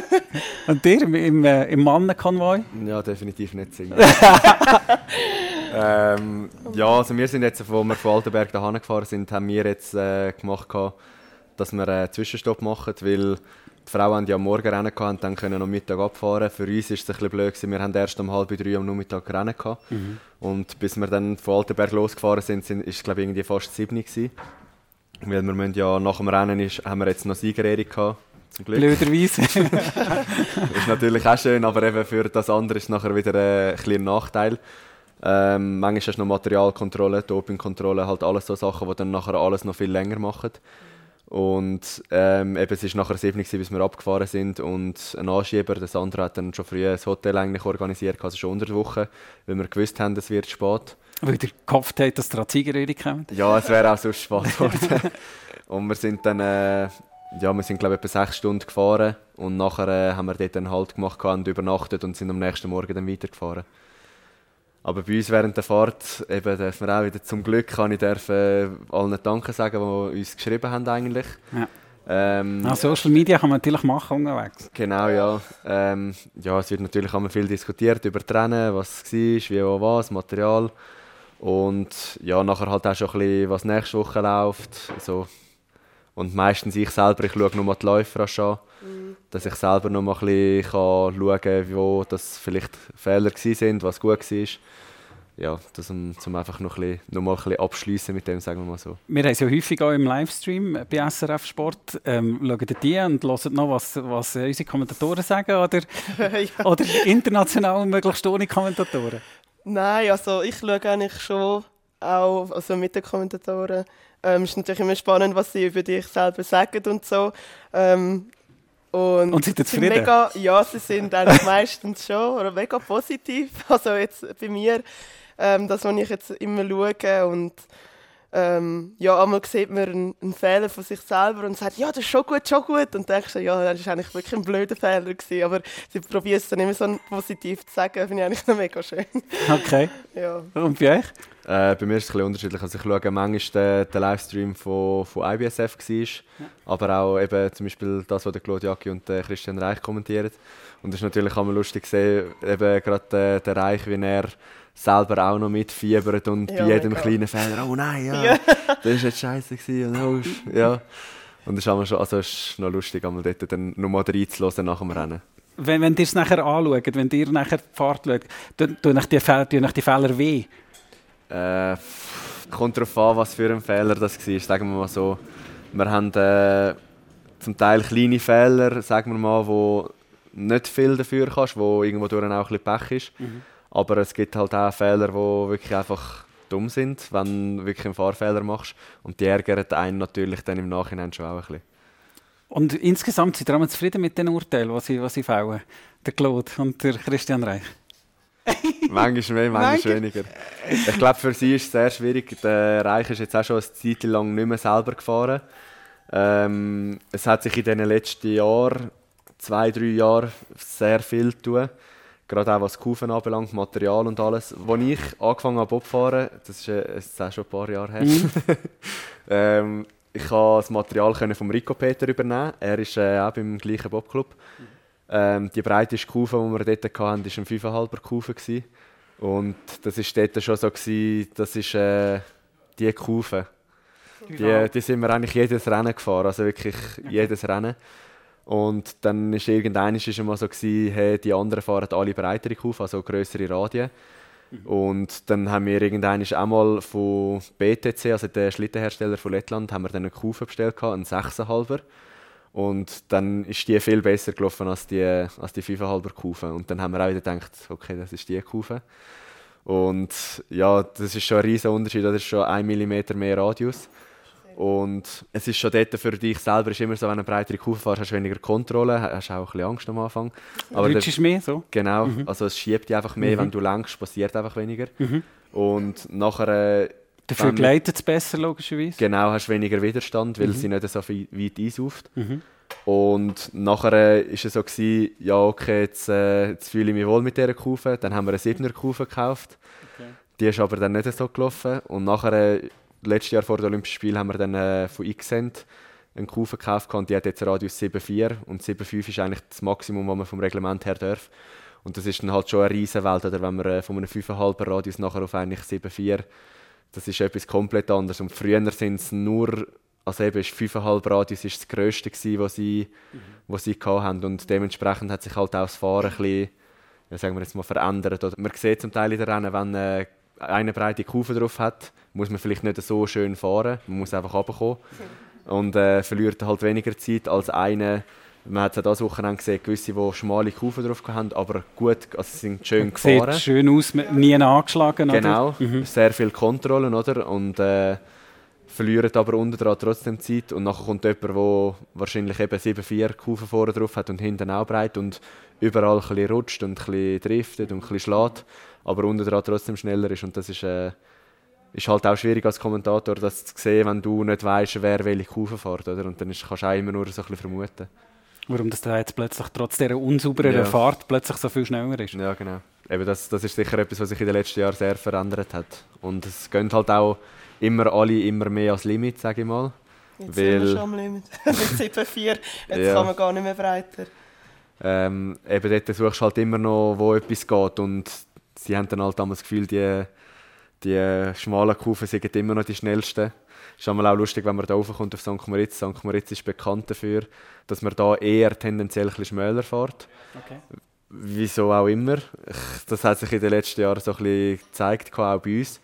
Und ihr im, im, äh, im Mannenkonvoi?
Ja, definitiv nicht singen. ähm, ja, also wir sind jetzt, als wir von Altenberg dahin gefahren sind, haben wir jetzt äh, gemacht, dass wir einen Zwischenstopp machen, weil die Frauen ja am Morgen Rennen gehabt und dann können am Mittag abfahren. Für uns ist es ein bisschen blöd gewesen. Wir haben erst um halb drei am Nachmittag Rennen gehabt. Und bis wir dann von Altenberg losgefahren sind, sind ist es glaube ich irgendwie fast sieben gewesen. Weil wir müssen ja nach dem Rennen ist, haben wir jetzt noch Siegerehrung gehabt. Zum Glück.
Blöderweise.
ist natürlich auch schön, aber eben für das andere ist es nachher wieder äh, ein kleiner Nachteil. Ähm, manchmal hast du noch Materialkontrolle, Dopingkontrolle, halt alles so Sachen, die dann nachher alles noch viel länger machen. Und ähm, eben, es war nachher 7 gewesen, bis wir abgefahren sind und ein Anschieber, der Sandra, hat dann schon früh ein Hotel eigentlich organisiert, also schon unter der Woche, weil wir gewusst haben, es wird spät.
Weil ihr gehofft habt, dass die Siegerrede kommt.
Ja, es wäre auch sonst spät geworden. und wir sind dann, äh, ja, wir sind glaube ich etwa sechs Stunden gefahren und nachher äh, haben wir dort einen Halt gemacht und übernachtet und sind am nächsten Morgen dann weitergefahren. Aber bei uns während der Fahrt eben dürfen wir auch wieder zum Glück kann ich dürfen allen Danke sagen, die uns geschrieben haben eigentlich.
Ja.
Ähm,
Ah, Social Media kann man natürlich machen unterwegs.
Genau, ja. Ähm, ja, es wird natürlich immer viel diskutiert über Trennen, was es war, wie, wo, was, Material. Und ja, nachher halt auch schon ein bisschen, was nächste Woche läuft. So. Und meistens ich selber, ich schaue nur mal die Läufer an, dass ich selber noch mal ein bisschen kann schauen kann, wo das vielleicht Fehler waren, was gut war. Ja, das um, zum einfach noch, ein bisschen, noch mal ein bisschen abschliessen mit dem, sagen wir mal so.
Wir haben es ja häufig auch im Livestream bei SRF Sport. Ähm, schaut die und hört noch, was, was unsere Kommentatoren sagen? Oder,
ja.
oder international möglichst ohne Kommentatoren?
Nein, also ich schaue eigentlich schon auch also mit den Kommentatoren. Ähm, es ist natürlich immer spannend, was sie über dich selber sagen und so. Ähm, und,
Und sind zufrieden?
Mega, ja, sie sind eigentlich meistens schon oder mega positiv. Also jetzt bei mir, ähm, das, was ich jetzt immer schaue und ähm, ja, einmal sieht man einen, einen Fehler von sich selber und sagt, ja, das ist schon gut, schon gut. Und denkst du, ja, das war eigentlich wirklich ein blöder Fehler. Gewesen. Aber sie probieren es dann immer so positiv zu sagen, finde ich eigentlich noch mega schön.
Okay.
ja.
Und bei euch?
Äh, bei mir ist es ein bisschen unterschiedlich. Also ich schaue manchmal den, den Livestream von, von IBSF, war, aber auch eben zum Beispiel das, was der Claude Jacki und der Christian Reich kommentieren. Und es ist natürlich auch mal lustig zu sehen, eben gerade der, der Reich, wie er selber auch noch mitfiebert und
Ja,
bei jedem
mega.
kleinen Fehler, oh nein, ja,
Ja.
das war jetzt scheiße gewesen und oh, ja. Und es ist, schon, also es ist noch lustig, einmal dort dann nochmal reinzuhören nach dem Rennen.
Wenn, wenn ihr es nachher anschaut, wenn ihr nachher die Fahrt schaut, tun tun euch die, Fe- tun euch die Fehler weh?
Äh, kommt darauf an, was für ein Fehler das war. Sagen wir mal so. Wir haben äh, zum Teil kleine Fehler, sagen wir mal, wo nicht viel dafür kannst, wo irgendwo durch auch ein bisschen Pech ist. Aber es gibt halt auch Fehler, die wirklich einfach dumm sind, wenn du wirklich einen Fahrfehler machst. Und die ärgern einen natürlich dann im Nachhinein schon auch ein bisschen.
Und insgesamt sind auch zufrieden mit den Urteilen, die sie, was sie fällen? Der Claude und der Christian Reich.
manchmal mehr, manchmal
Manchmal-
weniger. Ich glaube, für sie ist es sehr schwierig. Der Reich ist jetzt auch schon eine Zeit lang nicht mehr selber gefahren. Ähm, es hat sich in den letzten Jahren, zwei, drei Jahren, sehr viel getan. Gerade auch was Kufen anbelangt, Material und alles. Als ich angefangen habe, Bob zu fahren, das ist, äh, es ist auch schon ein paar Jahre her, ähm, ich konnte das Material können vom Rico Peter übernehmen. Er ist äh, auch beim gleichen Bobclub. Ähm, die breiteste Kufe, die wir dort hatten, war ein 5,5er Kufe. gewesen. Und das war dort schon so, gewesen, das ist äh, die Kufe. Die, die sind wir eigentlich jedes Rennen gefahren, also wirklich jedes Rennen. Und dann ist irgendwann ist mal so gewesen, hey, die anderen fahren alle breitere Kufen, also größere Radien. Und dann haben wir irgendwann auch mal von BTC, also der Schlittenhersteller von Lettland, haben wir dann eine Kufe bestellt, einen 6,5er. Und dann ist die viel besser gelaufen als die, als die 5,5er Kufe. Und dann haben wir auch wieder gedacht, okay, das ist die Kufe. Und ja, das ist schon ein riesiger Unterschied, das ist schon 1 mm mehr Radius. Und es ist schon dort für dich selber ist immer so, wenn du eine breitere Kufe fährst, hast du weniger Kontrolle, hast auch ein bisschen Angst am Anfang.
Aber ist mehr so?
Genau, mhm. also es schiebt dich einfach mehr, mhm. wenn du lenkst, passiert einfach weniger. Mhm. Und nachher... Äh,
Dafür gleitet es besser, logischerweise?
Genau, hast weniger Widerstand, weil mhm. sie nicht so weit einsauft. Mhm. Und nachher war es so, gewesen, ja okay, jetzt, äh, jetzt fühle ich mich wohl mit dieser Kufe. Dann haben wir eine 7er Kufe gekauft. Okay. Die ist aber dann nicht so gelaufen. Und nachher, äh, letztes Jahr vor den Olympischen Spielen, haben wir dann äh, von Xcent eine Kufe gekauft und die hat jetzt einen Radius 7,4 und 7,5 ist eigentlich das Maximum, was man vom Reglement her darf. Und das ist dann halt schon eine riesen Welt, oder wenn man äh, von einem 5,5 Radius nachher auf eigentlich 7,4, das ist etwas komplett anderes. Und früher sind es nur also eben ist 5,5 Radius ist das Größte, gewesen, was sie, mhm. was sie hatten. Und dementsprechend hat sich halt auch das Fahren ein bisschen, ja, sagen wir jetzt mal, verändert. Oder man sieht zum Teil in den Rennen, wenn äh, eine breite Kurve drauf hat, muss man vielleicht nicht so schön fahren. Man muss einfach runterkommen. Und äh, verliert halt weniger Zeit als eine, man hat es ja dieses Wochenende gesehen, gewisse, die schmale Kurven drauf haben, aber gut, also sind schön
man
gefahren.
Sieht schön aus, nie angeschlagen,
Genau, mhm. sehr viele Kontrollen, oder? Und äh, verlieren aber unten trotzdem Zeit und nachher kommt jemand, der wahrscheinlich eben 7-4 Kufen vorne drauf hat und hinten auch breit und überall ein bisschen rutscht und ein bisschen driftet und ein bisschen schlägt, aber unten dran trotzdem schneller ist und das ist, äh, ist halt auch schwierig als Kommentator, das zu sehen, wenn du nicht weißt, wer welche Kufen fährt, oder? Und dann ist, kannst du auch immer nur so ein bisschen vermuten.
Warum das da jetzt plötzlich trotz dieser unsauberen ja. Fahrt plötzlich so viel schneller ist.
Ja, genau. Eben das, das ist sicher etwas, was sich in den letzten Jahren sehr verändert hat. Und es gehen halt auch immer alle immer mehr als Limit, sage ich mal.
Jetzt weil, sind wir schon am Limit. Mit 7,4, jetzt ja. kann man gar nicht mehr breiter.
Ähm, eben dort suchst du halt immer noch, wo etwas geht und sie haben dann halt damals das Gefühl, die, die schmalen Kufen sind immer noch die schnellsten. Es ist auch lustig, wenn man da raufkommt auf St. Moritz. St. Moritz ist bekannt dafür, dass man da eher tendenziell ein bisschen schmäler fährt. Okay. Wieso auch immer. Das hat sich in den letzten Jahren so ein bisschen gezeigt, auch bei uns.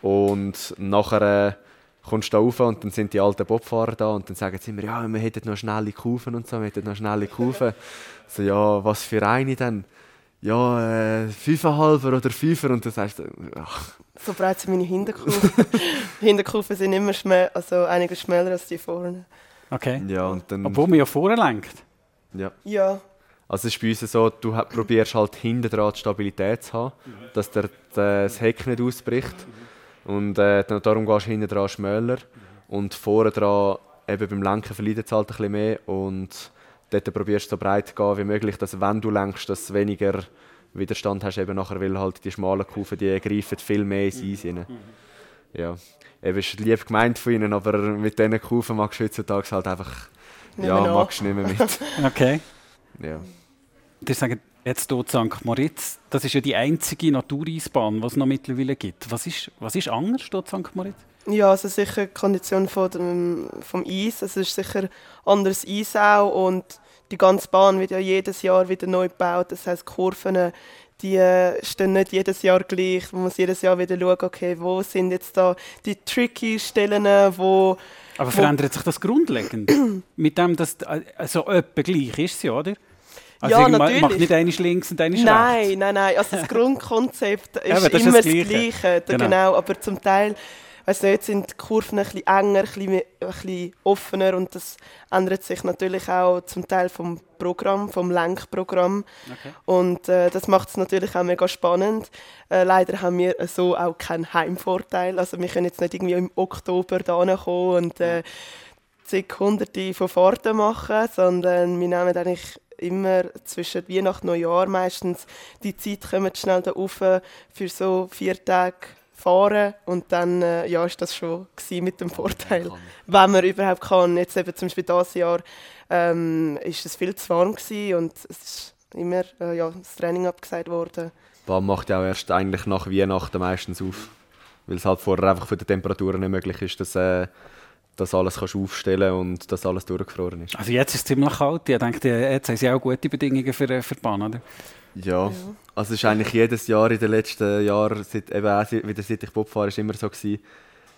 Und nachher kommst du da rauf und dann sind die alten Bobfahrer da und dann sagen sie immer, ja, wir hätten noch schnelle Kufen und so, wir hätten noch schnelle Kufen. so, ja, was für eine denn? Ja, äh, fünfeinhalber oder fünfer und dann sagst du, ach.
So breit sind meine Hinterkufen. Hinterkufen sind immer schmäh also einiges schmäler als die vorne.
Okay.
Ja, und dann,
Obwohl man ja vorne lenkt.
Ja.
Ja.
Also es ist bei uns so, du probierst halt hinten dran die Stabilität zu haben, dass der, das Heck nicht ausbricht. Und äh, darum gehst du hinten dran schmäler. Und vorne dran, eben beim Lenken verleidet es halt ein bisschen mehr. Und dort probierst du so breit zu gehen wie möglich, dass wenn du lenkst, dass du weniger Widerstand hast, eben nachher, weil halt die schmalen Kufen, die greifen viel mehr ins Eis rein. Ja, eben ist lieb gemeint von ihnen, aber mit diesen Kufen magst du heutzutage halt einfach, ja, magst du nicht mehr mit.
okay.
Ja.
Die sagen, Jetzt hier St. Moritz, das ist ja die einzige Natureisbahn, die es noch mittlerweile gibt. Was ist, was ist anders dort St. Moritz?
Ja, also sicher die Kondition von dem, vom Eis. Es ist sicher anderes Eis auch und die ganze Bahn wird ja jedes Jahr wieder neu gebaut. Das heißt, Kurven die äh, stehen nicht jedes Jahr gleich. Man muss jedes Jahr wieder schauen, okay, wo sind jetzt da die tricky Stellen, wo...
Aber verändert sich das grundlegend? Mit dem, dass also etwa gleich ist sie, oder? Also
ja, natürlich.
Macht nicht eine links und eine rechts?
Nein, nein, nein. Also das Grundkonzept ist ja, das immer ist das Gleiche. Das Gleiche. Genau. genau. Aber zum Teil weiss nicht, sind die Kurven ein bisschen enger, ein bisschen, ein bisschen offener und das ändert sich natürlich auch zum Teil vom Programm, vom Lenkprogramm. Okay. Und äh, das macht es natürlich auch mega spannend. Äh, leider haben wir so auch keinen Heimvorteil. Also wir können jetzt nicht irgendwie im Oktober da kommen und äh, zig Hunderte von Fahrten machen, sondern wir nehmen eigentlich immer zwischen Weihnachten und Neujahr meistens die Zeit kommt schnell da rauf für so vier Tage fahren und dann äh, ja, ist das schon mit dem Vorteil, wenn man überhaupt kann. Jetzt eben zum Beispiel dieses Jahr ähm, ist es viel zu warm und es ist immer äh, ja, das Training abgesagt worden.
Bahn macht ja auch erst eigentlich nach Weihnachten meistens auf, weil es halt vorher einfach von den Temperaturen nicht möglich ist, dass äh, das alles kannst aufstellen und das alles durchgefroren ist.
Also jetzt ist es ziemlich kalt. Ich denke, jetzt haben sie auch gute Bedingungen für, für die Bahn, oder?
Ja, also es ist eigentlich jedes Jahr in den letzten Jahren, seit, eben auch wieder seit ich Bob fahre, ist immer so gewesen,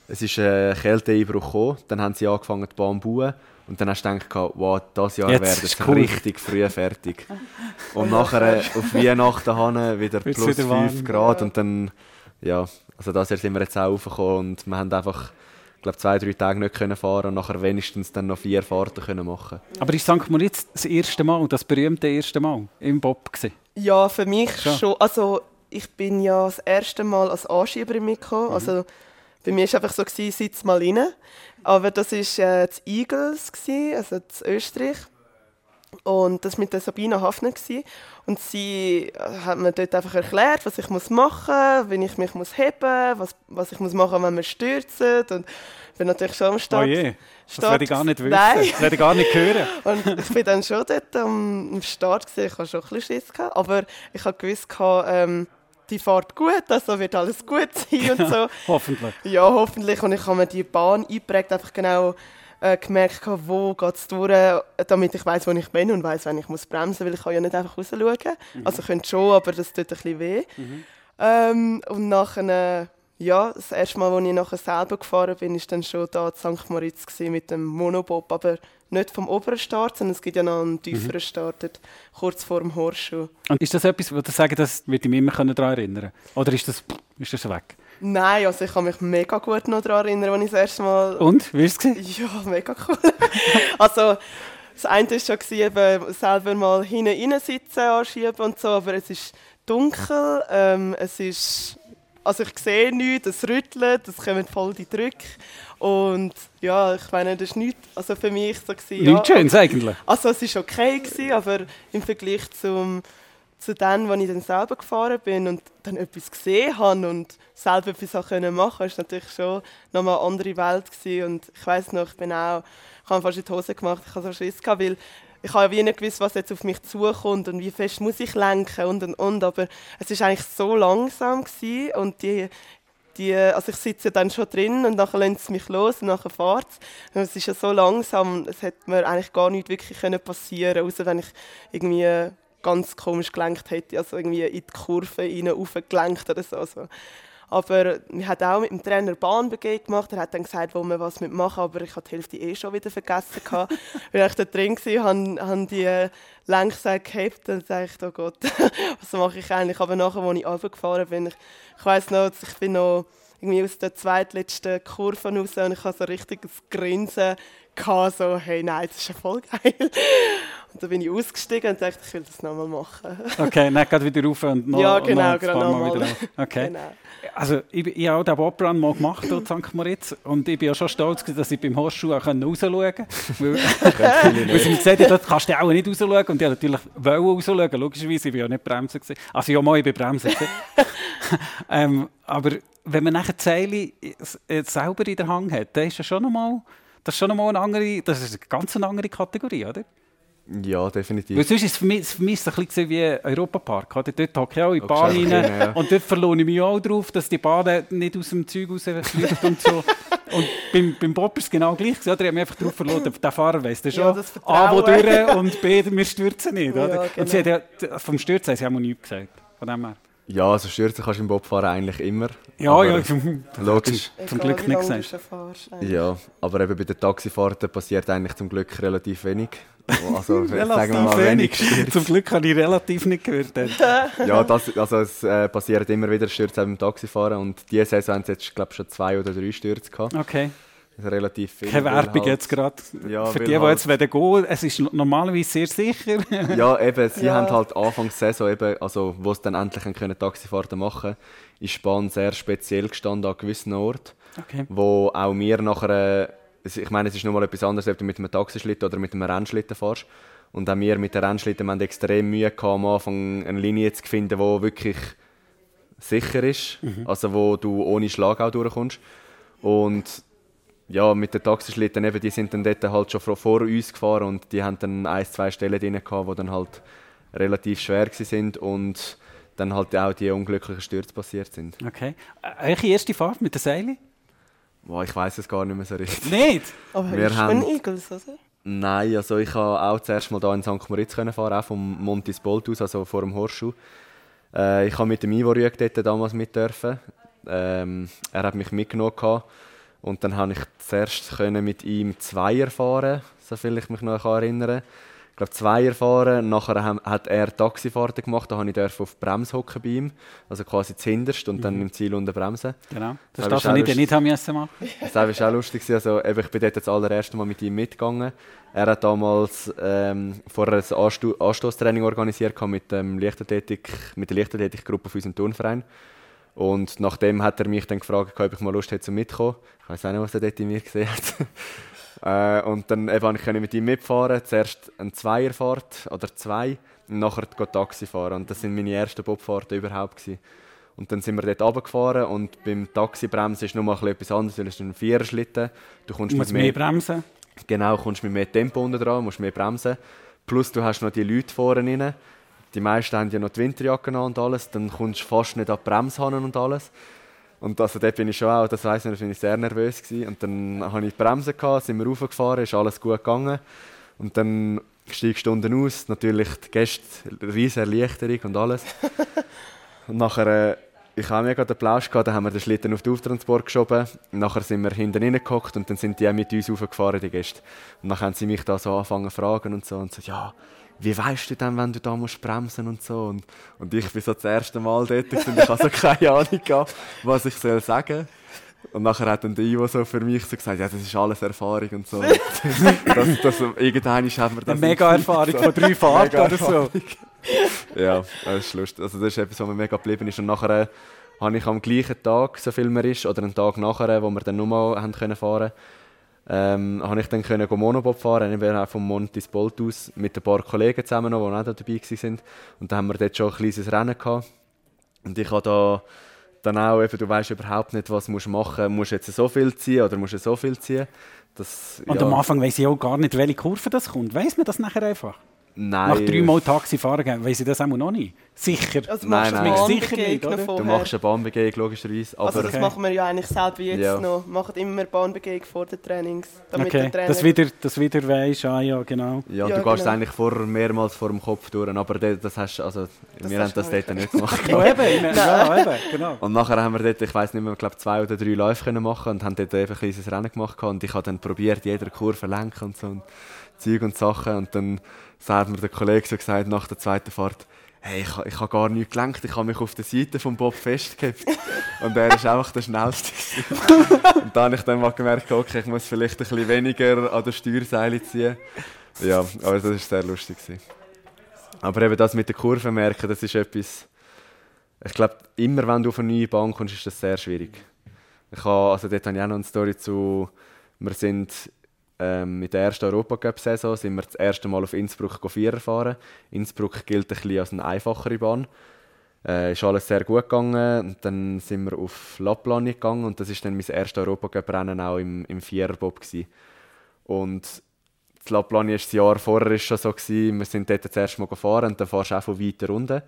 es ist ein Kälteeinbruch gekommen, dann haben sie angefangen die Bahn zu bauen und dann hast du gedacht, wow, dieses Jahr werden sie
cool.
richtig früh fertig. Und nachher äh, auf Weihnachten hin wieder plus
wieder
5
warm.
Grad und dann, ja, also das Jahr sind wir jetzt auch raufgekommen und wir haben einfach, glaube, zwei, drei Tage nicht können fahren und nachher wenigstens dann noch vier Fahrten können machen.
Aber ist St. Moritz das erste Mal, das berühmte erste Mal im Bob gewesen?
Ja, für mich
Schon.
schon. Also ich bin ja das erste Mal als Anschieberin mitgekommen. Also bei mir war es einfach so, gewesen, sitz mal rein. Aber das war äh, das Eagles, gewesen, also das Österreich. Und das mit der Sabina Hafner. Gewesen. Und sie äh, hat mir dort einfach erklärt, was ich muss machen muss, wenn ich mich muss heben muss, was, was ich muss machen wenn wir stürzen. Und ich bin natürlich schon am Start.
Oh je, das
Start-
werde ich gar nicht wissen.
Nein.
Das werde ich gar nicht hören.
Und ich bin dann schon dort am, Start gesehen. Ich hatte schon ein bisschen Schiss. Gehabt, aber ich habe gewusst, ähm, die fährt gut, also wird alles gut sein und so.
Hoffentlich.
Ja, hoffentlich. Und ich habe mir die Bahn eingeprägt, einfach genau äh, gemerkt, wo geht es durch, äh, damit ich weiß, wo ich bin und weiß, wenn ich muss bremsen muss, weil ich kann ja nicht einfach raus schauen. Also ich könnte schon, aber das tut ein bisschen weh. Ähm, und nachher, ja, das erste Mal, als ich nachher selber gefahren bin, ist dann schon da in St. Moritz mit dem Monobob, aber nicht vom oberen Start, sondern es gibt ja noch einen tieferen Start, dort, kurz vor dem Horseschuh.
Und ist das etwas, wo du sagen, das würde ich mich immer daran erinnern Oder ist das, ist das weg?
Nein, also ich kann mich mega gut noch daran erinnern, als ich das erste Mal
Und, wie ist es?
Ja, mega cool. also, das eine war schon, eben selber mal hinten rein sitzen, anschieben und so, aber es ist dunkel, ähm, es ist, also ich sehe nichts, es rüttelt, es kommen voll die Drücke und ja, ich meine, das ist nichts, also für mich so gewesen, ja,
Nichts Schönes eigentlich.
also es war okay, gewesen, aber im Vergleich zum, zu dem, als ich dann selber gefahren bin und dann etwas gesehen habe und selber etwas können machen konnte, war natürlich schon nochmal eine andere Welt. Gewesen. Und ich weiß noch, ich bin auch, ich habe fast in die Hose gemacht, ich hatte so Schiss, gehabt, weil ich habe ja wie nicht gewusst, was jetzt auf mich zukommt und wie fest muss ich lenken und und und, aber es war eigentlich so langsam gewesen und die die, also ich sitze dann schon drin und dann lässt es mich los und dann fährt es. Es ist ja so langsam, es hätte mir eigentlich gar nicht wirklich können passieren außer wenn ich irgendwie ganz komisch gelenkt hätte, also irgendwie in die Kurve rein, raufgelenkt oder so. Also. Aber wir haben auch mit dem Trainer Bahnbegehung gemacht. Er hat dann gesagt, wo wir was mitmachen, aber ich habe die Hälfte eh schon wieder vergessen. Weil ich da drin war, haben, haben die Lenkseil gehabt und dachte ich, oh Gott, was mache ich eigentlich? Aber nachher, als ich runtergefahren bin, ich, ich weiss noch, ich bin noch irgendwie aus der zweitletzten Kurve raus und ich hatte so richtig ein Grinsen gehabt, so, hey, nein, das ist ja voll geil. Und dann bin ich ausgestiegen und dachte, ich will das nochmal machen.
Okay, dann geht wieder rauf und noch,
Ja, genau,
noch
genau,
paar Mal
nochmal.
wieder rauf. Okay.
Genau.
Also, ich, ich habe auch den Bobrun mal gemacht hier in St. Moritz und ich bin ja schon stolz, dass ich beim Horseschuh auch rausschauen konnte. Weil, weil sie mir gesagt haben, dort kannst du auch nicht rausschauen. Und ich wollte natürlich wollen rausschauen, logischerweise, ich war ja nicht bremsen. Gewesen. Also ja, mal, ich bin bremsen. ähm, aber wenn man nachher die Seile äh, selber in der Hand hat, dann ist das schon nochmal... Das ist schon nochmal eine andere, das ist eine ganz andere Kategorie, oder?
Ja,
Weil
definitiv.
sonst ist es für mich, für mich ist es ein bisschen wie Europapark. Oder? Dort hocke ich auch in die
Hockst
Bahn rein
ja.
und dort verlohne ich mich auch drauf, dass die Bahn nicht aus dem Zeug rausfliegt und so. Und beim, beim Bob ist es genau gleich. Oder? Ich habe mich einfach drauf verloren, der Fahrer weiss das schon.
Ja, das
A, wo durch und B, wir stürzen nicht. Oder?
Ja,
Und sie
genau.
hat ja, vom Stürzen haben sie auch mal nichts gesagt. Von dem her.
Ja, also stürzen kannst du im Bobfahren eigentlich immer.
Ja,
Aber
ja,
Logisch.
Zum Glück nicht gesagt.
Ja, aber eben bei den Taxifahrten passiert eigentlich zum Glück relativ wenig. Also sagen wir mal
wenig.
Stürze.
Zum Glück habe ich relativ nicht gehört.
Ja, das, also es äh, passiert immer wieder Stürze beim Taxifahren und diese Saison haben sie jetzt glaube schon zwei oder drei Stürze gehabt.
Okay.
Relativ viel.
Keine Werbung
halt-
jetzt gerade.
Ja,
Für die, die
halt-
jetzt wollen gehen es ist normalerweise sehr sicher.
Ja, eben, sie
Ja.
haben halt Anfang der Saison, eben, also wo sie dann endlich können Taxifahrten machen ist Bahn sehr speziell gestanden an gewissen Orten,
Okay.
wo auch wir nachher, ich meine, es ist nochmal etwas anderes, ob du mit einem Taxischlitten oder mit einem Rennschlitten fährst. Und auch wir mit den Rennschlitten wir haben extrem Mühe gehabt, am Anfang eine Linie zu finden, die wirklich sicher ist, also wo du ohne Schlag auch durchkommst. Und ja, mit den Taxischlitten, eben, die sind dann dort halt schon vor- uns gefahren und die haben dann ein, zwei Stellen drin gehabt, die dann halt relativ schwer sind und dann halt auch die unglücklichen Stürze passiert sind.
okay. Äh, Welche erste Fahrt mit der Seile?
Boah, ich weiß es gar nicht mehr so richtig.
Nicht?
Aber
Wir
hast
haben-
Eagles, oder?
Nein, also ich habe auch zuerst mal hier in St. Moritz fahren, auch vom Montis Bolt aus, also vor dem Horseschuh. Äh, ich habe mit dem Ivo Rüeg dort damals mit dürfen. Ähm, er hat mich mitgenommen gehabt. Und dann habe ich zuerst können mit ihm Zweier fahren, soviel ich mich noch erinnern kann. Ich glaube Zweier fahren, nachher hat er Taxifahrten gemacht, da habe ich auf die Bremse hocken bei ihm, also quasi zuhinterst und dann im Ziel unten bremsen.
Genau. Das
Aber
ist das, was ich nicht haben müssen machen.
Das war auch lustig. Also, eben, ich bin dort das allererste Mal mit ihm mitgegangen. Er hat damals ähm, vorher ein Ansto Anstoßtraining organisiert mit, Leichtathletik, mit der Leichtathletikgruppe von unserem Turnverein. Und nachdem hat er mich dann gefragt, ob ich mal Lust hätte zum mitkommen. Ich weiß auch nicht, was er dort in mir gesehen hat. äh, und dann eben, konnte ich mit ihm mitfahren. Zuerst eine Zweierfahrt oder zwei, und nachher Taxi fahren. Und das sind meine ersten Bobfahrten überhaupt. Gewesen. Und dann sind wir dort runtergefahren und beim Taxibremsen ist noch mal etwas anderes, weil es ein Viererschlitten. Du kommst
Du
mit
musst mehr bremsen.
Genau, kommst mit mehr Tempo unten dran, musst mehr bremsen. Plus du hast noch die Leute vorne rein. Die meisten haben ja noch die Winterjacken an und alles. Dann kommst du fast nicht an die Bremshahnen und alles. Und also dort bin ich schon auch, das weiss ich, noch, bin ich sehr nervös gewesen. Und dann habe ich die Bremse gehabt, sind wir raufgefahren, ist alles gut gegangen. Und dann steigst du unten aus, natürlich die Gäste, riesige Erleichterung und alles. Und nachher, äh, ich habe mega den Plausch gehabt, dann haben wir den Schlitten auf den Auftransport geschoben. Nachher sind wir hinten reingehockt und dann sind die auch mit uns raufgefahren, die Gäste. Und dann haben sie mich da so angefangen zu fragen und so und so, ja, wie weißt du denn, wenn du da musst bremsen und so? Und, und ich bin so das erste Mal dort und ich habe so keine Ahnung gehabt, was ich soll sagen und nachher hat dann der Ivo so für mich so gesagt, ja, das ist alles Erfahrung und so. das, das, irgendwann haben wir das
Eine Mega-Erfahrung von drei Fahrten oder so.
ja, das ist lustig. Also das ist etwas, was mir mega geblieben ist. Und nachher äh, habe ich am gleichen Tag, so viel mehr ist, oder einen Tag nachher, wo wir dann nochmal haben können fahren ähm, habe ich dann können Monobob fahren, ich bin auch vom Montis Bolt aus mit ein paar Kollegen zusammen noch, die auch dabei waren. Und dann haben wir dort schon ein kleines Rennen gehabt. Und ich habe da dann auch, eben, du weißt überhaupt nicht, was du machen musst. Musst du jetzt so viel ziehen oder musst du so viel ziehen? Das,
Und
ja,
am Anfang weiss ich auch gar nicht, welche Kurve das kommt. Weiss man das nachher einfach?
Nein,
Nach drei Mal Taxi fahren, weiss ich das auch noch nicht. Sicher.
Also
Nein, nein.
eine
Sicher nicht, oder? Du
vorher.
Du machst eine Bahnbegegnung, logischerweise. Aber
Also das
Okay.
machen wir ja eigentlich selber jetzt
Ja.
noch. Machen immer Bahnbegegnung vor den Trainings. Damit
Okay,
der Trainer
das wieder, das wieder weisst, ah ja, genau.
Ja,
Ja,
du gehst
genau.
eigentlich vor, mehrmals vor dem Kopf durch, aber das, das hast, also, wir haben das
du
dort nicht gemacht.
Ja, eben, ja, eben, genau.
Und nachher haben wir dort, ich weiß nicht mehr, ich glaube zwei oder drei Läufe können machen und haben dort eben ein kleines Rennen gemacht gehabt. und ich habe dann probiert, jeder Kurve lenken und so und Zeug und Sachen und dann hat mir der Kollege so gesagt nach der zweiten Fahrt, hey, ich, ich habe gar nicht gelenkt, ich habe mich auf der Seite vom Bob festgehabt und er ist einfach der Schnellste. Und dann habe ich dann mal gemerkt, okay, ich muss vielleicht ein bisschen weniger an der Steuerseile ziehen. Ja, aber das war sehr lustig. Aber eben das mit den Kurven merken, das ist etwas, ich glaube, immer wenn du auf eine neue Bahn kommst, ist das sehr schwierig. Ich habe, also dort habe ich auch noch eine Story zu, wir sind ähm, mit der ersten Europacup-Saison sind wir das erste Mal auf Innsbruck go Vierer fahren. Innsbruck gilt ein bisschen als eine einfachere Bahn. Äh, ist alles sehr gut gegangen. Und dann sind wir auf Lapplanien gegangen und das ist dann mein erstes Europacup-Rennen auch im, im Viererbob gewesen. Und das Lapplanien ist das Jahr vorher schon so gewesen, wir sind dort das erste Mal gefahren und dann fahrst du auch von weiter runter.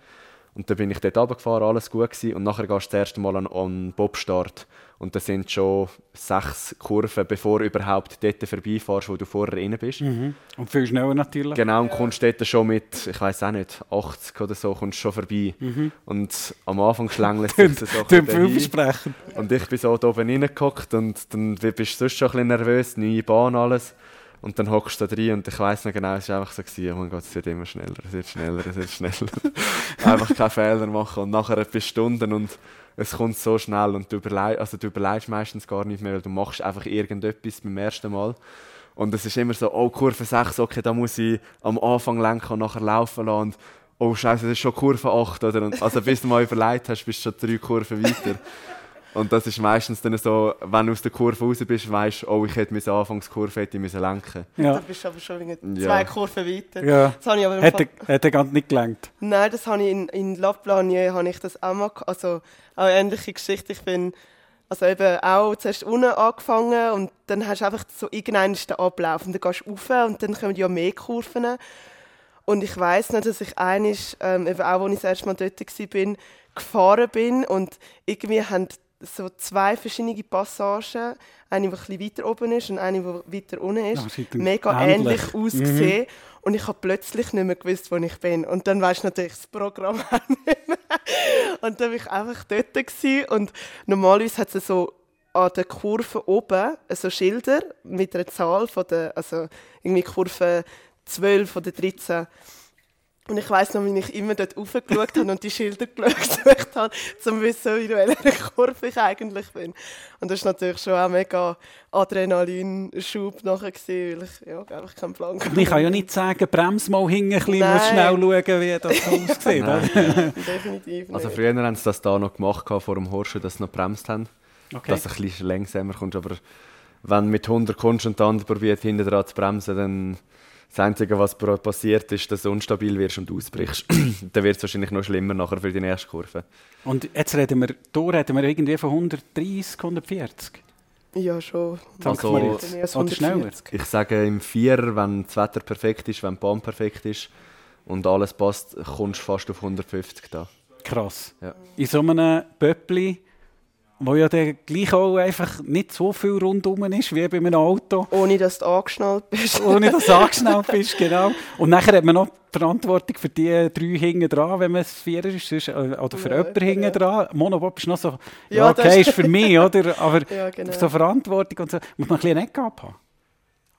Und dann bin ich dort runtergefahren, alles gut gewesen. Und nachher gehst du das erste Mal an, den Bobstart. Und da sind schon sechs Kurven, bevor du überhaupt dort vorbeifährst, wo du vorher rein bist.
Mhm. Und viel schneller natürlich.
Genau, und kommst dort schon mit, ich weiß auch nicht, 80 oder so, kommst schon vorbei. Und am Anfang schlängelt sich das so ein bisschen. Und ich bin so da oben reingehockt und dann bist du sonst schon ein bisschen nervös, neue Bahn, alles. Und dann hockst du da drin und ich weiss noch genau, es war einfach so, gewesen, oh mein Gott, es wird immer schneller, es wird schneller, es wird schneller. einfach keine Fehler machen und nachher etwas Stunden und es kommt so schnell und du, überle also du überlegst meistens gar nicht mehr, weil du machst einfach irgendetwas beim ersten Mal. Und es ist immer so, oh, Kurve 6, okay, da muss ich am Anfang lenken und nachher laufen lassen. Und, oh, Scheiße, das ist schon Kurve 8. Oder? Und, also, bis du mal überlegt hast, bist du schon drei Kurven weiter. Und das ist meistens dann so, wenn du aus der Kurve raus bist, weißt du, oh, ich hätte meine Anfangskurve hätte ich müssen lenken
Da
Ja.
bist du aber schon
Ja.
zwei Kurven weiter.
Ja.
Das habe ich aber
Hätte, hätte ganz nicht gelangt.
Nein, das habe ich in, in Lapplanien habe ich das auch mal. Also auch eine ähnliche Geschichte. Ich bin also eben auch zuerst unten angefangen und dann hast du einfach so irgendeinen den Ablauf und dann gehst du rauf und dann kommen ja mehr Kurven. Und ich weiß noch, dass ich einisch, ähm, eben auch als ich das erste Mal dort war, bin, gefahren bin und irgendwie haben so zwei verschiedene Passagen. Eine, die ein bisschen weiter oben ist und eine, die weiter unten ist.
Ihr
mega
ähnlich.
ähnlich ausgesehen. Und ich habe plötzlich nicht mehr gewusst, wo ich bin. Und dann weisst du natürlich das Programm auch nicht mehr. Und dann war ich einfach dort. Gewesen. Und normalerweise hat es so an den Kurven oben so Schilder mit einer Zahl von der, also irgendwie Kurve 12 oder 13. Und ich weiss noch, wie ich immer dort raufgeschaut habe und die Schilder gesucht habe, um zu wissen, in welcher Kurve ich eigentlich bin. Und das war natürlich schon auch mega Adrenalinschub nachher, gewesen, weil ich ja, einfach keinen Plan
Und ich kann ja nicht sagen, brems mal hinten ein bisschen, schnell schauen, wie das aussieht.
Definitiv nicht.
Also früher haben sie das da noch gemacht, vor dem Horschen, dass sie noch bremst haben.
Okay.
Dass du ein bisschen langsamer kommst. Aber wenn du mit 100 kommst und der andere probiert, hinten dran zu bremsen, dann das Einzige, was passiert, ist, dass du unstabil wirst und ausbrichst. dann wird es wahrscheinlich noch schlimmer nachher für die nächste Kurve.
Und jetzt reden wir, da reden wir irgendwie von 130, 140.
Ja, schon.
Also-
Marit.
Mehr als
Oder schneller.
140.
Ich sage im Vier, wenn das Wetter perfekt ist, wenn die Bahn perfekt ist und alles passt, kommst du fast auf 150 da.
Krass.
Ja.
In so einem Pöppli, wo ja dann gleich auch einfach nicht so viel rundum ist wie bei einem Auto,
Ohne dass du angeschnallt bist.
ohne dass du angeschnallt bist, genau. Und nachher hat man noch die Verantwortung für die drei hinten dran, wenn man es Vierer ist, äh, oder für
Ja,
jemanden hinten
ja.
dran. Monobob ist noch so, ja,
Ja, das
okay,
ist-
für mich, oder? Aber
Ja, genau.
so Verantwortung und so, muss man ein bisschen Eck haben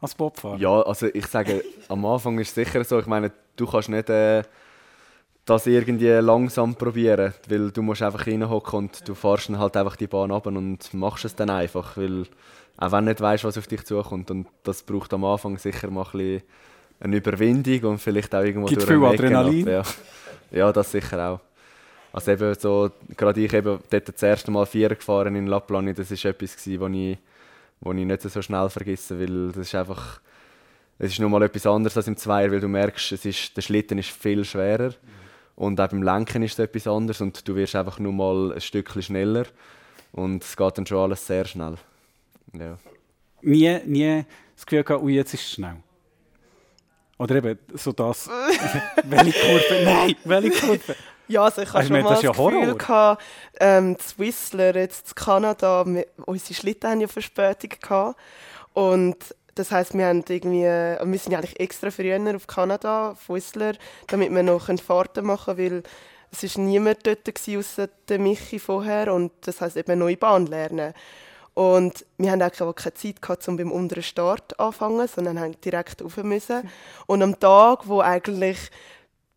als Bobfahrer.
Ja, also ich sage, am Anfang ist es sicher so, ich meine, du kannst nicht äh, das irgendwie langsam probieren, weil du musst einfach reinhocken und du fährst dann halt einfach die Bahn ab und machst es dann einfach, weil auch wenn du nicht weißt, was auf dich zukommt und das braucht am Anfang sicher mal ein bisschen eine Überwindung und vielleicht auch irgendwo
Gibt
durch
viel Adrenalin.
ab, Ja. ja, das sicher auch. Also eben so, gerade ich eben dort das erste Mal Vierer gefahren in Lappland, das ist etwas gewesen, wo ich, wo ich nicht so schnell vergesse, weil das ist einfach, es ist nochmal etwas anderes als im Zweier, weil du merkst, es ist, der Schlitten ist viel schwerer und auch beim Lenken ist es etwas anderes und du wirst einfach nur mal ein Stückchen schneller und es geht dann schon alles sehr schnell. Ja.
Nie, nie das Gefühl gehabt, ui, jetzt ist es schnell. Oder eben so das. welche Kurve? Nein, welche Kurve?
Ja, also ich habe
Also,
schon
ich meine,
mal
das
das,
ist ja Horror.
Gefühl gehabt, ähm, zu Whistler, jetzt in Kanada, wir, unsere Schlitten haben ja Verspätung gehabt. Und das heisst, wir, wir sind eigentlich extra früher auf Kanada, auf damit wir noch Fahrten machen können, weil es ist niemand dort der Michi vorher und das heisst eben neue Bahn lernen. Und wir haben eigentlich auch keine Zeit gehabt, um beim unteren Start anfangen, sondern haben direkt rauf müssen. Und am Tag, wo eigentlich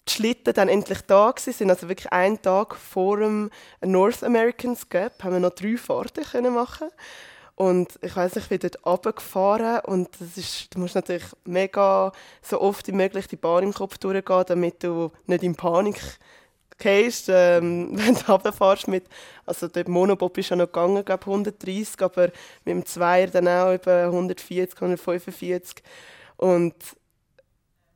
die Schlitten dann endlich da waren, also wirklich einen Tag vor dem North Americans Gap, haben wir noch drei Fahrten können machen und ich weiß ich bin dort runtergefahren und das ist, du musst natürlich mega so oft wie möglich die Bahn im Kopf durchgehen, damit du nicht in Panik gehst, ähm, wenn du runterfährst mit, also der Monobob ist ja noch gegangen, glaube 130, aber mit dem Zweier dann auch über 140, 145 und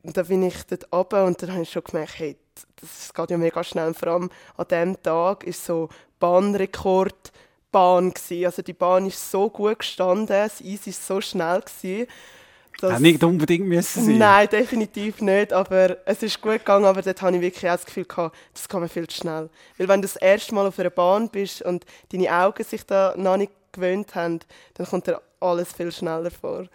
dann bin ich dort runter und dann habe ich schon gemerkt, hey, das geht ja mega schnell. Vor allem an diesem Tag war so Bahnrekord Bahn. Gewesen. Also die Bahn ist so gut gestanden, das Eis war so schnell. Gewesen, dass
Hätte nicht unbedingt müssen sein.
Nein, definitiv nicht. Aber es ist gut gegangen, aber dort hatte ich wirklich auch das Gefühl, gehabt, das kann man viel zu schnell. Weil wenn du das erste Mal auf einer Bahn bist und deine Augen sich da noch nicht gewöhnt haben, dann kommt dir alles viel schneller vor.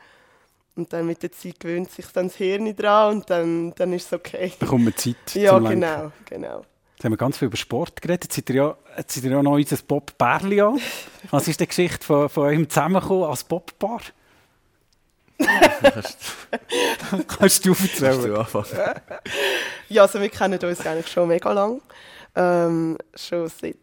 Und dann mit der Zeit gewöhnt sich dann das Hirn dran und dann, dann ist es okay.
Da kommt man Zeit
Ja, genau, genau.
Jetzt haben wir ganz viel über Sport geredet. Jetzt seid ihr ja, jetzt seid ihr ja noch unser Bob Berli an. Was ist die Geschichte von, von eurem Zusammenkommen als Bobpaar? Kannst du
Kannst
erzählen?
du anfangen?
Ja, also wir kennen uns eigentlich schon mega lang. Ähm, schon seit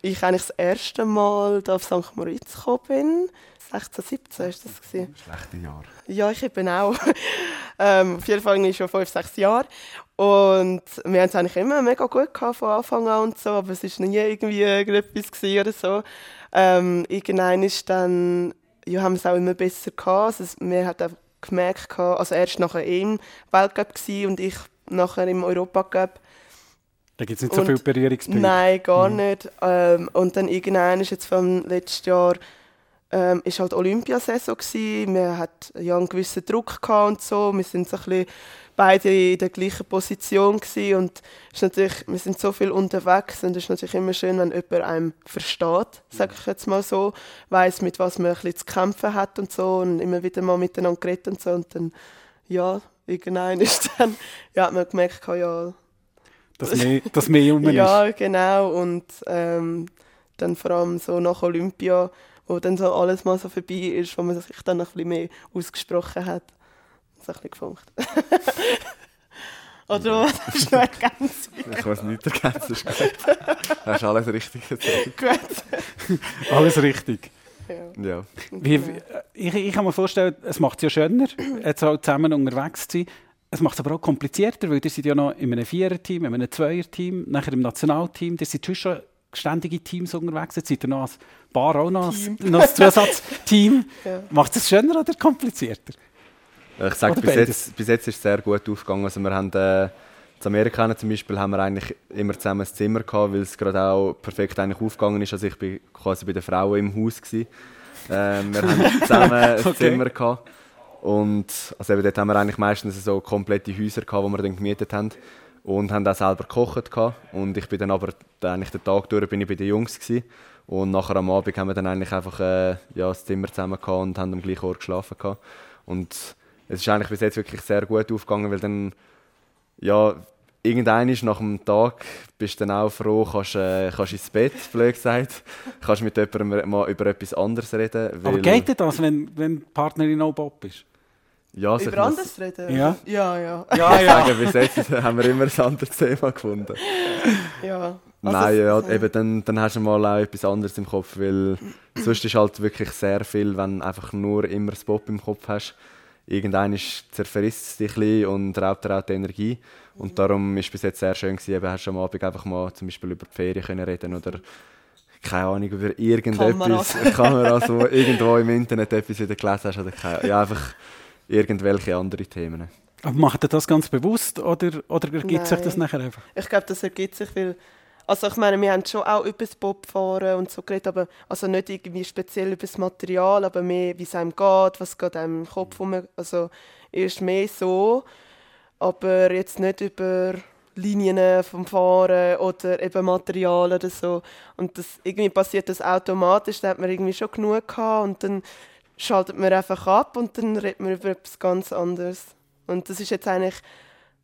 ich eigentlich das erste Mal da auf St. Moritz gekommen bin. 16, 17 ist das gewesen.
Schlechte Jahre.
Ja, ich bin auch. ähm, auf jeden Fall irgendwie schon 5, 6 Jahre. Und wir haben es eigentlich immer mega gut gehabt von Anfang an und so, aber es war nie irgendwie irgendetwas oder so. Ähm, irgendwann ist dann, ja, haben wir es auch immer besser gehabt. Also, wir haben auch gemerkt, also erst nachher im Weltcup und ich nachher im Europacup.
Da gibt es nicht so
Und-
viele Berührungspunkte.
Nein, gar nicht. Ähm, und dann irgendwann ist jetzt vom letzten Jahr ähm, ist halt Olympiasaison gewesen. Wir hat ja einen gewissen Druck gehabt und so. Wir sind so ein bisschen beide in der gleichen Position gewesen. und ist natürlich, wir sind so viel unterwegs und es ist natürlich immer schön, wenn jemand einem versteht, sage ich jetzt mal so, weiß mit was man ein bisschen zu kämpfen hat und so und immer wieder mal miteinander geredet und so und dann ja irgendwann ist dann ja hat man gemerkt ja
dass mehr, dass mehr um
ja genau und ähm, dann vor allem so nach Olympia wo dann so alles mal so vorbei ist, wo man sich dann ein bisschen mehr ausgesprochen hat. Das hat ein bisschen gefunkt. Oder was hast du noch ergänzt?
Ich weiß nicht ergänzen, ist gut. Hast alles richtig gesagt.
Gut.
Alles richtig.
Ja.
Ja.
Wie, ich, ich kann mir vorstellen, es macht es ja schöner, jetzt auch zusammen unterwegs zu sein. Es macht es aber auch komplizierter, weil ihr seid ja noch in einem Vierer-Team, in einem Zweier-Team, nachher im Nationalteam. Ihr seid schon ständige Teams unterwegs. Jetzt seid ihr noch als Paar auch noch als, noch als Zusatzteam.
Ja.
Macht es schöner oder komplizierter?
Ich sage, bis jetzt, bis jetzt ist es sehr gut aufgegangen. Also wir haben, äh, in Amerika zum Beispiel haben wir eigentlich immer zusammen ein Zimmer gehabt, weil es gerade auch perfekt eigentlich aufgegangen ist. Also ich bin quasi bei den Frauen im Haus gewesen. Ähm, wir haben zusammen ein
Okay.
Zimmer gehabt. Und also eben dort haben wir eigentlich meistens so komplette Häuser gehabt, die wir dann gemietet haben. Und haben auch selber gekocht gehabt. Und ich bin dann aber eigentlich den Tag durch bin ich bei den Jungs gewesen. Und nachher am Abend haben wir dann eigentlich einfach äh, ja, das Zimmer zusammen gehabt und haben am gleichen Ort geschlafen gehabt. Und es ist eigentlich bis jetzt wirklich sehr gut aufgegangen, weil dann ja, irgendwann ist nach dem Tag bist du dann auch froh, kannst, äh, kannst ins Bett, blöd gesagt, kannst mit jemandem mal über etwas anderes reden.
Aber geht denn das, wenn, wenn die Partnerin auch Bob ist?
Ja, also
Über
muss
anderes reden?
Ja.
Ja, ja.
Ja,
sagen, bis jetzt haben wir immer ein anderes Thema gefunden.
ja. Also
Nein, ja, eben, dann, dann hast du mal auch etwas anderes im Kopf, weil sonst ist halt wirklich sehr viel, wenn du einfach nur immer das Pop im Kopf hast. Irgendwann ist- zerfrisst es dich ein bisschen und raubt dir auch die Energie. Und darum ist bis jetzt sehr schön gewesen, eben, hast du am Abend einfach mal zum Beispiel über die Ferien können reden oder keine Ahnung, über irgendetwas,
Kameras.
Kameras, wo irgendwo im Internet etwas wieder gelesen hast oder keine, ja, einfach irgendwelche andere Themen.
Aber macht ihr das ganz bewusst oder, oder ergibt sich das
Nein.
nachher einfach?
Ich glaube, das ergibt sich, weil also ich meine, wir haben schon auch über das Bobfahren und so geredet, aber also nicht irgendwie speziell über das Material, aber mehr, wie es einem geht, was geht einem im Kopf rum, also erst mehr so, aber jetzt nicht über Linien vom Fahren oder eben Material oder so. Und das, irgendwie passiert das automatisch, da hat man irgendwie schon genug gehabt und dann schaltet man einfach ab und dann redet man über etwas ganz anderes. Und das ist jetzt eigentlich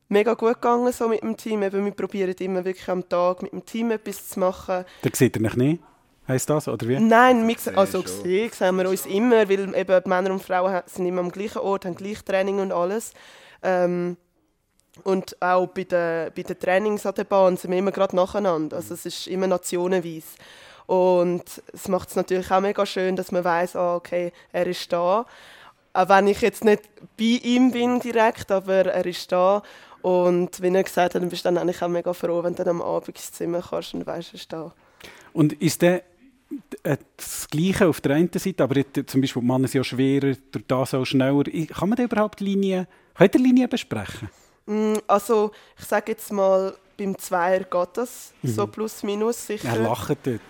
mega gut gegangen so mit dem Team. Eben, wir probieren immer wirklich am Tag mit dem Team etwas zu machen.
Da seht ihr euch nicht? Heisst das, oder wie?
Nein, wir, sehen- also gesehen sehen wir uns immer, weil eben die Männer und Frauen sind immer am gleichen Ort, haben gleich Training und alles. Ähm, und auch bei den, bei den Trainings an der Bahn sind wir immer gerade nacheinander. Also es ist immer nationenweise. Und es macht es natürlich auch mega schön, dass man weiß, ah, okay, er ist da. Auch wenn ich jetzt nicht bei ihm bin direkt, aber er ist da. Und wie er gesagt hat, dann bist du dann eigentlich auch mega froh, wenn du dann am Abend ins Zimmer kannst und weißt, ist da.
Und ist der äh, das Gleiche auf der einen Seite, aber jetzt, zum Beispiel die Männer sind ja schwerer, durch das auch schneller. Kann man da überhaupt Linien, könnt ihr Linien besprechen?
Mm, Also, ich sage jetzt mal, beim Zweier geht das, so plus minus sicher.
Er lacht dort.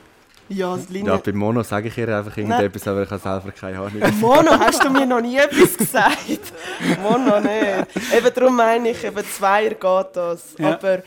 Ja, das
Ja,
Linie.
bei Mono sage ich ihr einfach irgendetwas, aber ich habe selber keine Ahnung.
Mono, hast du mir noch nie etwas gesagt? Mono, nicht. Eben darum meine ich, eben Zweier geht das.
Ja.
Aber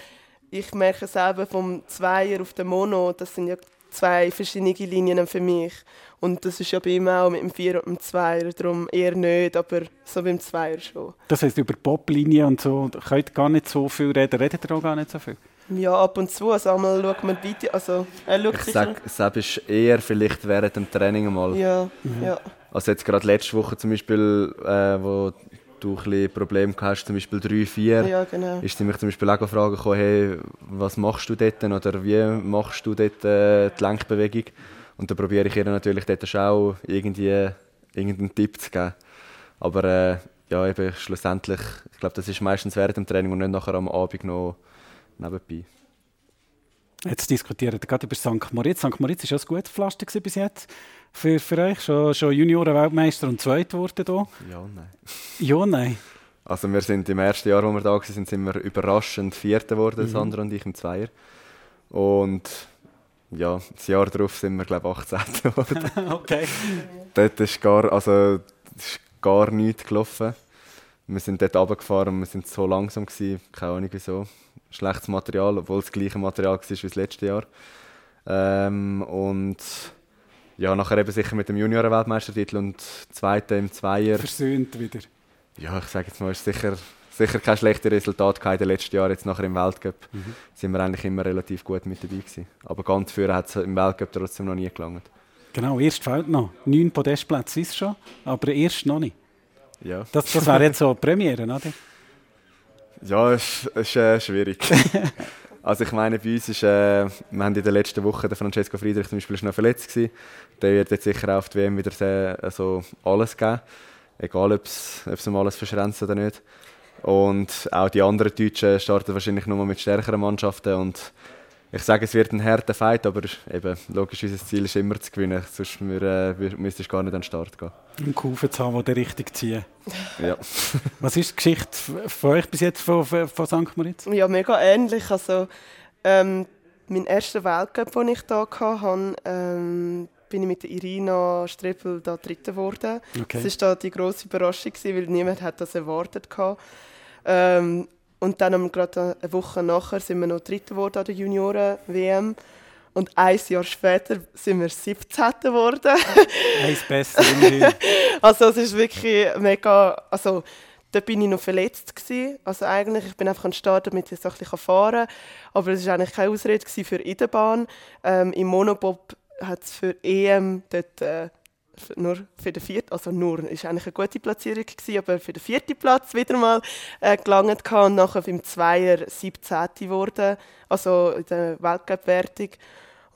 ich merke selber vom Zweier auf den Mono, das sind ja zwei verschiedene Linien für mich. Und das ist ja bei ihm auch mit dem Vierer und dem Zweier, darum eher nicht, aber so beim Zweier schon.
Das heisst, über Pop-Linien und so könnt ihr gar nicht so viel reden. Redet ihr auch gar nicht so viel?
Ja, ab und zu, also einmal schaut man Video, also er schaut
Ich sage, Seb ist eher vielleicht während dem Training mal.
Ja, ja.
Also jetzt gerade letzte Woche zum Beispiel, äh, wo du ein bisschen Probleme gehabt hast, zum Beispiel 3, 4,
Ja, genau.
ist sie mich zum Beispiel auch gefragt, gekommen, hey, was machst du dort oder wie machst du dort äh, die Lenkbewegung? Und da probiere ich ihr natürlich dort auch irgendwie irgendeinen Tipp zu geben. Aber äh, ja, eben schlussendlich, ich glaube, das ist meistens während dem Training und nicht nachher am Abend noch nebenbei.
Jetzt diskutieren wir gerade über St. Moritz. St. Moritz war ja ein gutes Pflaster bis jetzt für, für euch. Schon, schon Junioren-Weltmeister und Zweit geworden hier.
Ja, nein.
Ja, nein.
Also wir sind im ersten Jahr, wo wir da waren, sind wir überraschend Vierter geworden, Sandra und ich im Zweier. Und ja, das Jahr darauf sind wir, glaube ich, 18. geworden.
okay.
dort ist gar, also, ist gar nichts gelaufen. Wir sind dort runtergefahren und wir sind so langsam gewesen, keine Ahnung wieso. Schlechtes Material, obwohl es das gleiche Material war wie das letzte Jahr. Ähm, und ja, nachher eben sicher mit dem Junioren-Weltmeistertitel und Zweite im Zweier.
Versöhnt wieder.
Ja, ich sage jetzt mal, ist sicher, sicher kein schlechtes Resultat in den letzten Jahren. Jetzt nachher im Weltcup
Mhm.
sind wir eigentlich immer relativ gut mit dabei gewesen. Aber ganz früher hat es im Weltcup trotzdem noch nie gelangt.
Genau, erst fehlt noch. Neun Podestplätze ist schon, aber erst noch nicht.
Ja,
Das, das wäre jetzt so Premiere, oder?
ja es ist äh, schwierig. also ich meine, bei uns ist, äh, wir haben in der letzten Woche, der Francesco Friedrich zum Beispiel ist noch verletzt gewesen. Der wird jetzt sicher auch auf die WM wieder sehr, also alles geben. Egal, ob es um alles verschränzt oder nicht. Und auch die anderen Deutschen starten wahrscheinlich nur mit stärkeren Mannschaften. Und ich sage, es wird ein harter Fight, aber eben, logisch, unser Ziel ist immer zu gewinnen. Sonst wir, äh, müsstest du gar nicht an den Start gehen.
Einen Kufen zu haben, der richtig ziehen.
Ja.
Was ist die Geschichte von euch bis jetzt von, von, von St. Moritz?
Ja, mega ähnlich. Also, ähm, mein erster Weltcup, den ich hier hatte, ähm, bin ich mit der Irina Streppel da Dritte geworden.
Okay.
Das war da die grosse Überraschung, gewesen, weil niemand hat das erwartet hatte. Ähm, und dann haben wir gerade eine Woche nachher sind wir noch Dritte geworden an der Junioren-WM. Und ein Jahr später sind wir 17. geworden.
Eins besser.
Also es ist wirklich mega, also da bin ich noch verletzt gewesen. Also eigentlich, ich bin einfach an den Start, damit ich so ein bisschen fahren kann. Aber es war eigentlich keine Ausrede für in der Bahn. Ähm, Im Monobob hat es für EM dort äh, nur für den vierten, also nur, ist eigentlich eine gute Platzierung gewesen, aber für den vierten Platz wieder mal äh, gelangt gehabt und nachher beim Zweier 17. geworden, also in der Weltcup-Wertung.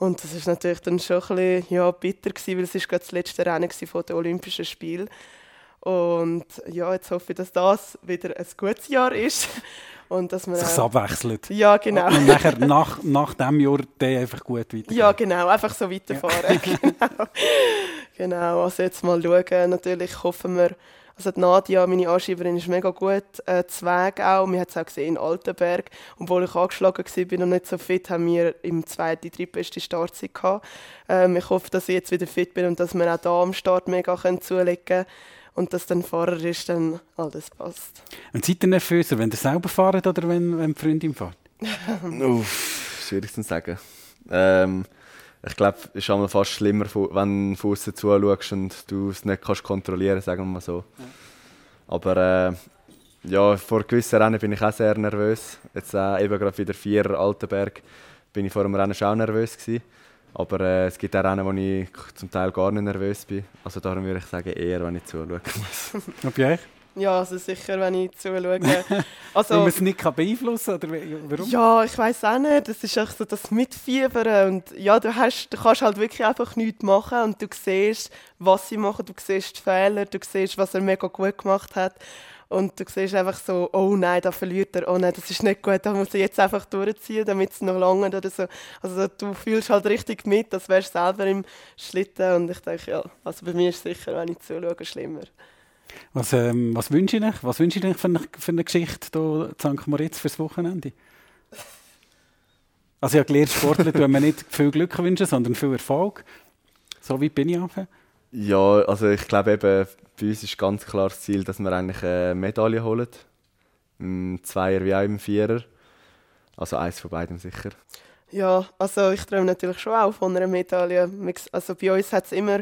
Und das ist natürlich dann schon ein bisschen ja, bitter gewesen, weil es ist gerade das letzte Rennen von den Olympischen Spielen. Und ja, jetzt hoffe ich, dass das wieder ein gutes Jahr ist. Und dass man
Sich abwechselt.
Ja, genau.
Und nachher nach, nach diesem Jahr dann einfach gut weiter.
Ja, genau, einfach so weiterfahren. genau. genau, also jetzt mal schauen. Natürlich hoffen wir, also die Nadia, meine Anschieberin, ist mega gut. Äh, Zweig auch, wir haben es auch gesehen in Altenberg. Obwohl ich angeschlagen war, bin noch nicht so fit, haben wir im zweiten, drittbesten Startzeit gehabt. Ähm, ich hoffe, dass ich jetzt wieder fit bin und dass wir auch da am Start mega können zulegen können. Und dass dann Fahrer ist, dann alles passt.
Und seid ihr nervöser, wenn ihr selber fahrt oder wenn, wenn die Freundin fährt?
Uff, schwierig zu sagen. Ähm, ich glaube, es ist einmal fast schlimmer, wenn du von außen zuschaust und du es nicht kannst kontrollieren sagen wir mal so. Aber äh, ja, vor gewissen Rennen bin ich auch sehr nervös. Jetzt äh, eben gerade wieder Vierer Altenberg bin ich vor dem Rennen schon auch nervös gewesen. Aber äh, es gibt auch Rennen, wo ich zum Teil gar nicht nervös bin. Also darum würde ich sagen, eher, wenn ich zuschauen muss.
Und bei euch?
Ja, also sicher, wenn ich zuschaue.
Weil
Also,
man es nicht kann beeinflussen kann? Warum?
Ja, ich weiß auch nicht. Das ist echt so das Mitfiebern. Und ja, du, hast, du kannst halt wirklich einfach nichts machen und du siehst, was sie machen, du siehst die Fehler, du siehst, was er mega gut gemacht hat. Und du siehst einfach so, oh nein, da verliert er, oh nein, das ist nicht gut, da muss er jetzt einfach durchziehen, damit es noch lange oder so. Also du fühlst halt richtig mit, als wärst du selber im Schlitten. Und ich denke, ja, also bei mir ist es sicher, wenn ich zuschaue, schlimmer.
Was, ähm, was wünsche ich euch? Was wünsche ich euch für eine, für eine Geschichte hier in St. Moritz fürs Wochenende? Also ich habe gelernt, Sportler tun mir nicht viel Glück wünschen, sondern viel Erfolg. So wie bin ich anfangen.
Ja, also ich glaube eben, bei uns ist ganz klar das Ziel, dass wir eigentlich eine Medaille holen. Im Zweier wie auch im Vierer. Also eins von beidem sicher.
Ja, also ich träume natürlich schon auch von einer Medaille. Also bei uns hat es immer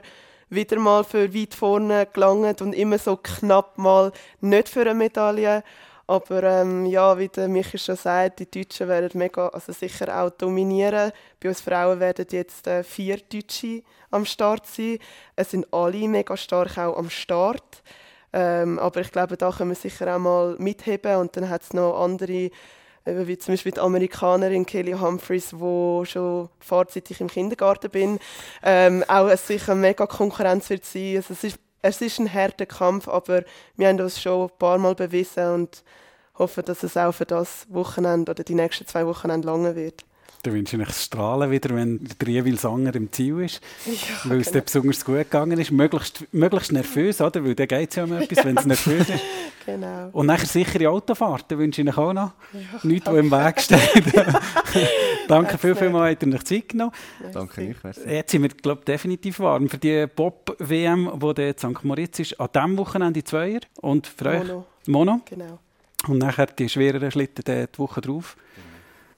wieder mal für weit vorne gelangt und immer so knapp mal nicht für eine Medaille. Aber ähm, ja, wie der Michi schon sagt, die Deutschen werden mega, also sicher auch dominieren. Bei uns Frauen werden jetzt äh, vier Deutsche am Start sein. Es sind alle mega stark auch am Start. Ähm, aber ich glaube, da können wir sicher auch mal mitheben. Und dann hat es noch andere, eben wie zum Beispiel die Amerikanerin Kelly Humphreys, wo schon vorzeitig im Kindergarten bin. Ähm, auch sicher mega Konkurrenz wird sein. Also es, ist, es ist ein harter Kampf, aber wir haben uns schon ein paar Mal bewiesen und hoffen, dass es auch für das Wochenende oder die nächsten zwei Wochenende lange wird.
Da wünsche ich euch das Strahlen wieder, wenn der Trievil Sanger im Ziel ist, ja, weil es genau. dir besonders gut gegangen ist. Möglichst, möglichst nervös, oder? weil dann geht es ja um etwas, wenn es nervös ist. Genau. Und nachher sichere Autofahrten wünsche ich euch auch noch. Ja, Nichts, was im Weg steht. Danke viel, viel mal, dass ihr euch Zeit genommen
Danke, ich.
Jetzt sind wir, glaube definitiv warm für die Pop-WM, die in St. Moritz ist. An diesem Wochenende Zweier und für
Mono.
euch Mono.
Genau.
Und nachher die schwereren Schlitten die Woche drauf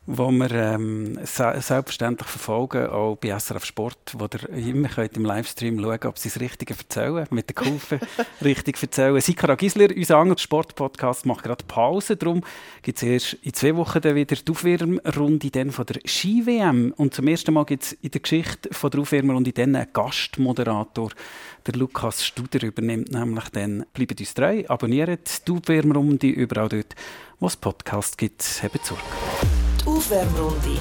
wo wir ähm, selbstverständlich verfolgen, auch bei SRF Sport, wo ihr immer könnt im Livestream schauen ob sie das Richtige erzählen, mit den Kufen richtig erzählen. Sikara Gisler, unser anderer Sportpodcast, macht gerade Pause, darum gibt es erst in zwei Wochen dann wieder die Aufwärmrunde dann von der Ski-WM und zum ersten Mal gibt es in der Geschichte von der Aufwärmrunde dann einen Gastmoderator, der Lukas Studer übernimmt nämlich dann «Bleibt uns treu», abonniert die Aufwärmrunde überall dort, wo es Podcasts gibt. Habt Sorge.
Aufwärmrunde.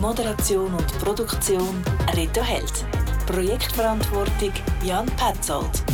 Moderation und Produktion Rito Held. Projektverantwortung Jan Petzold.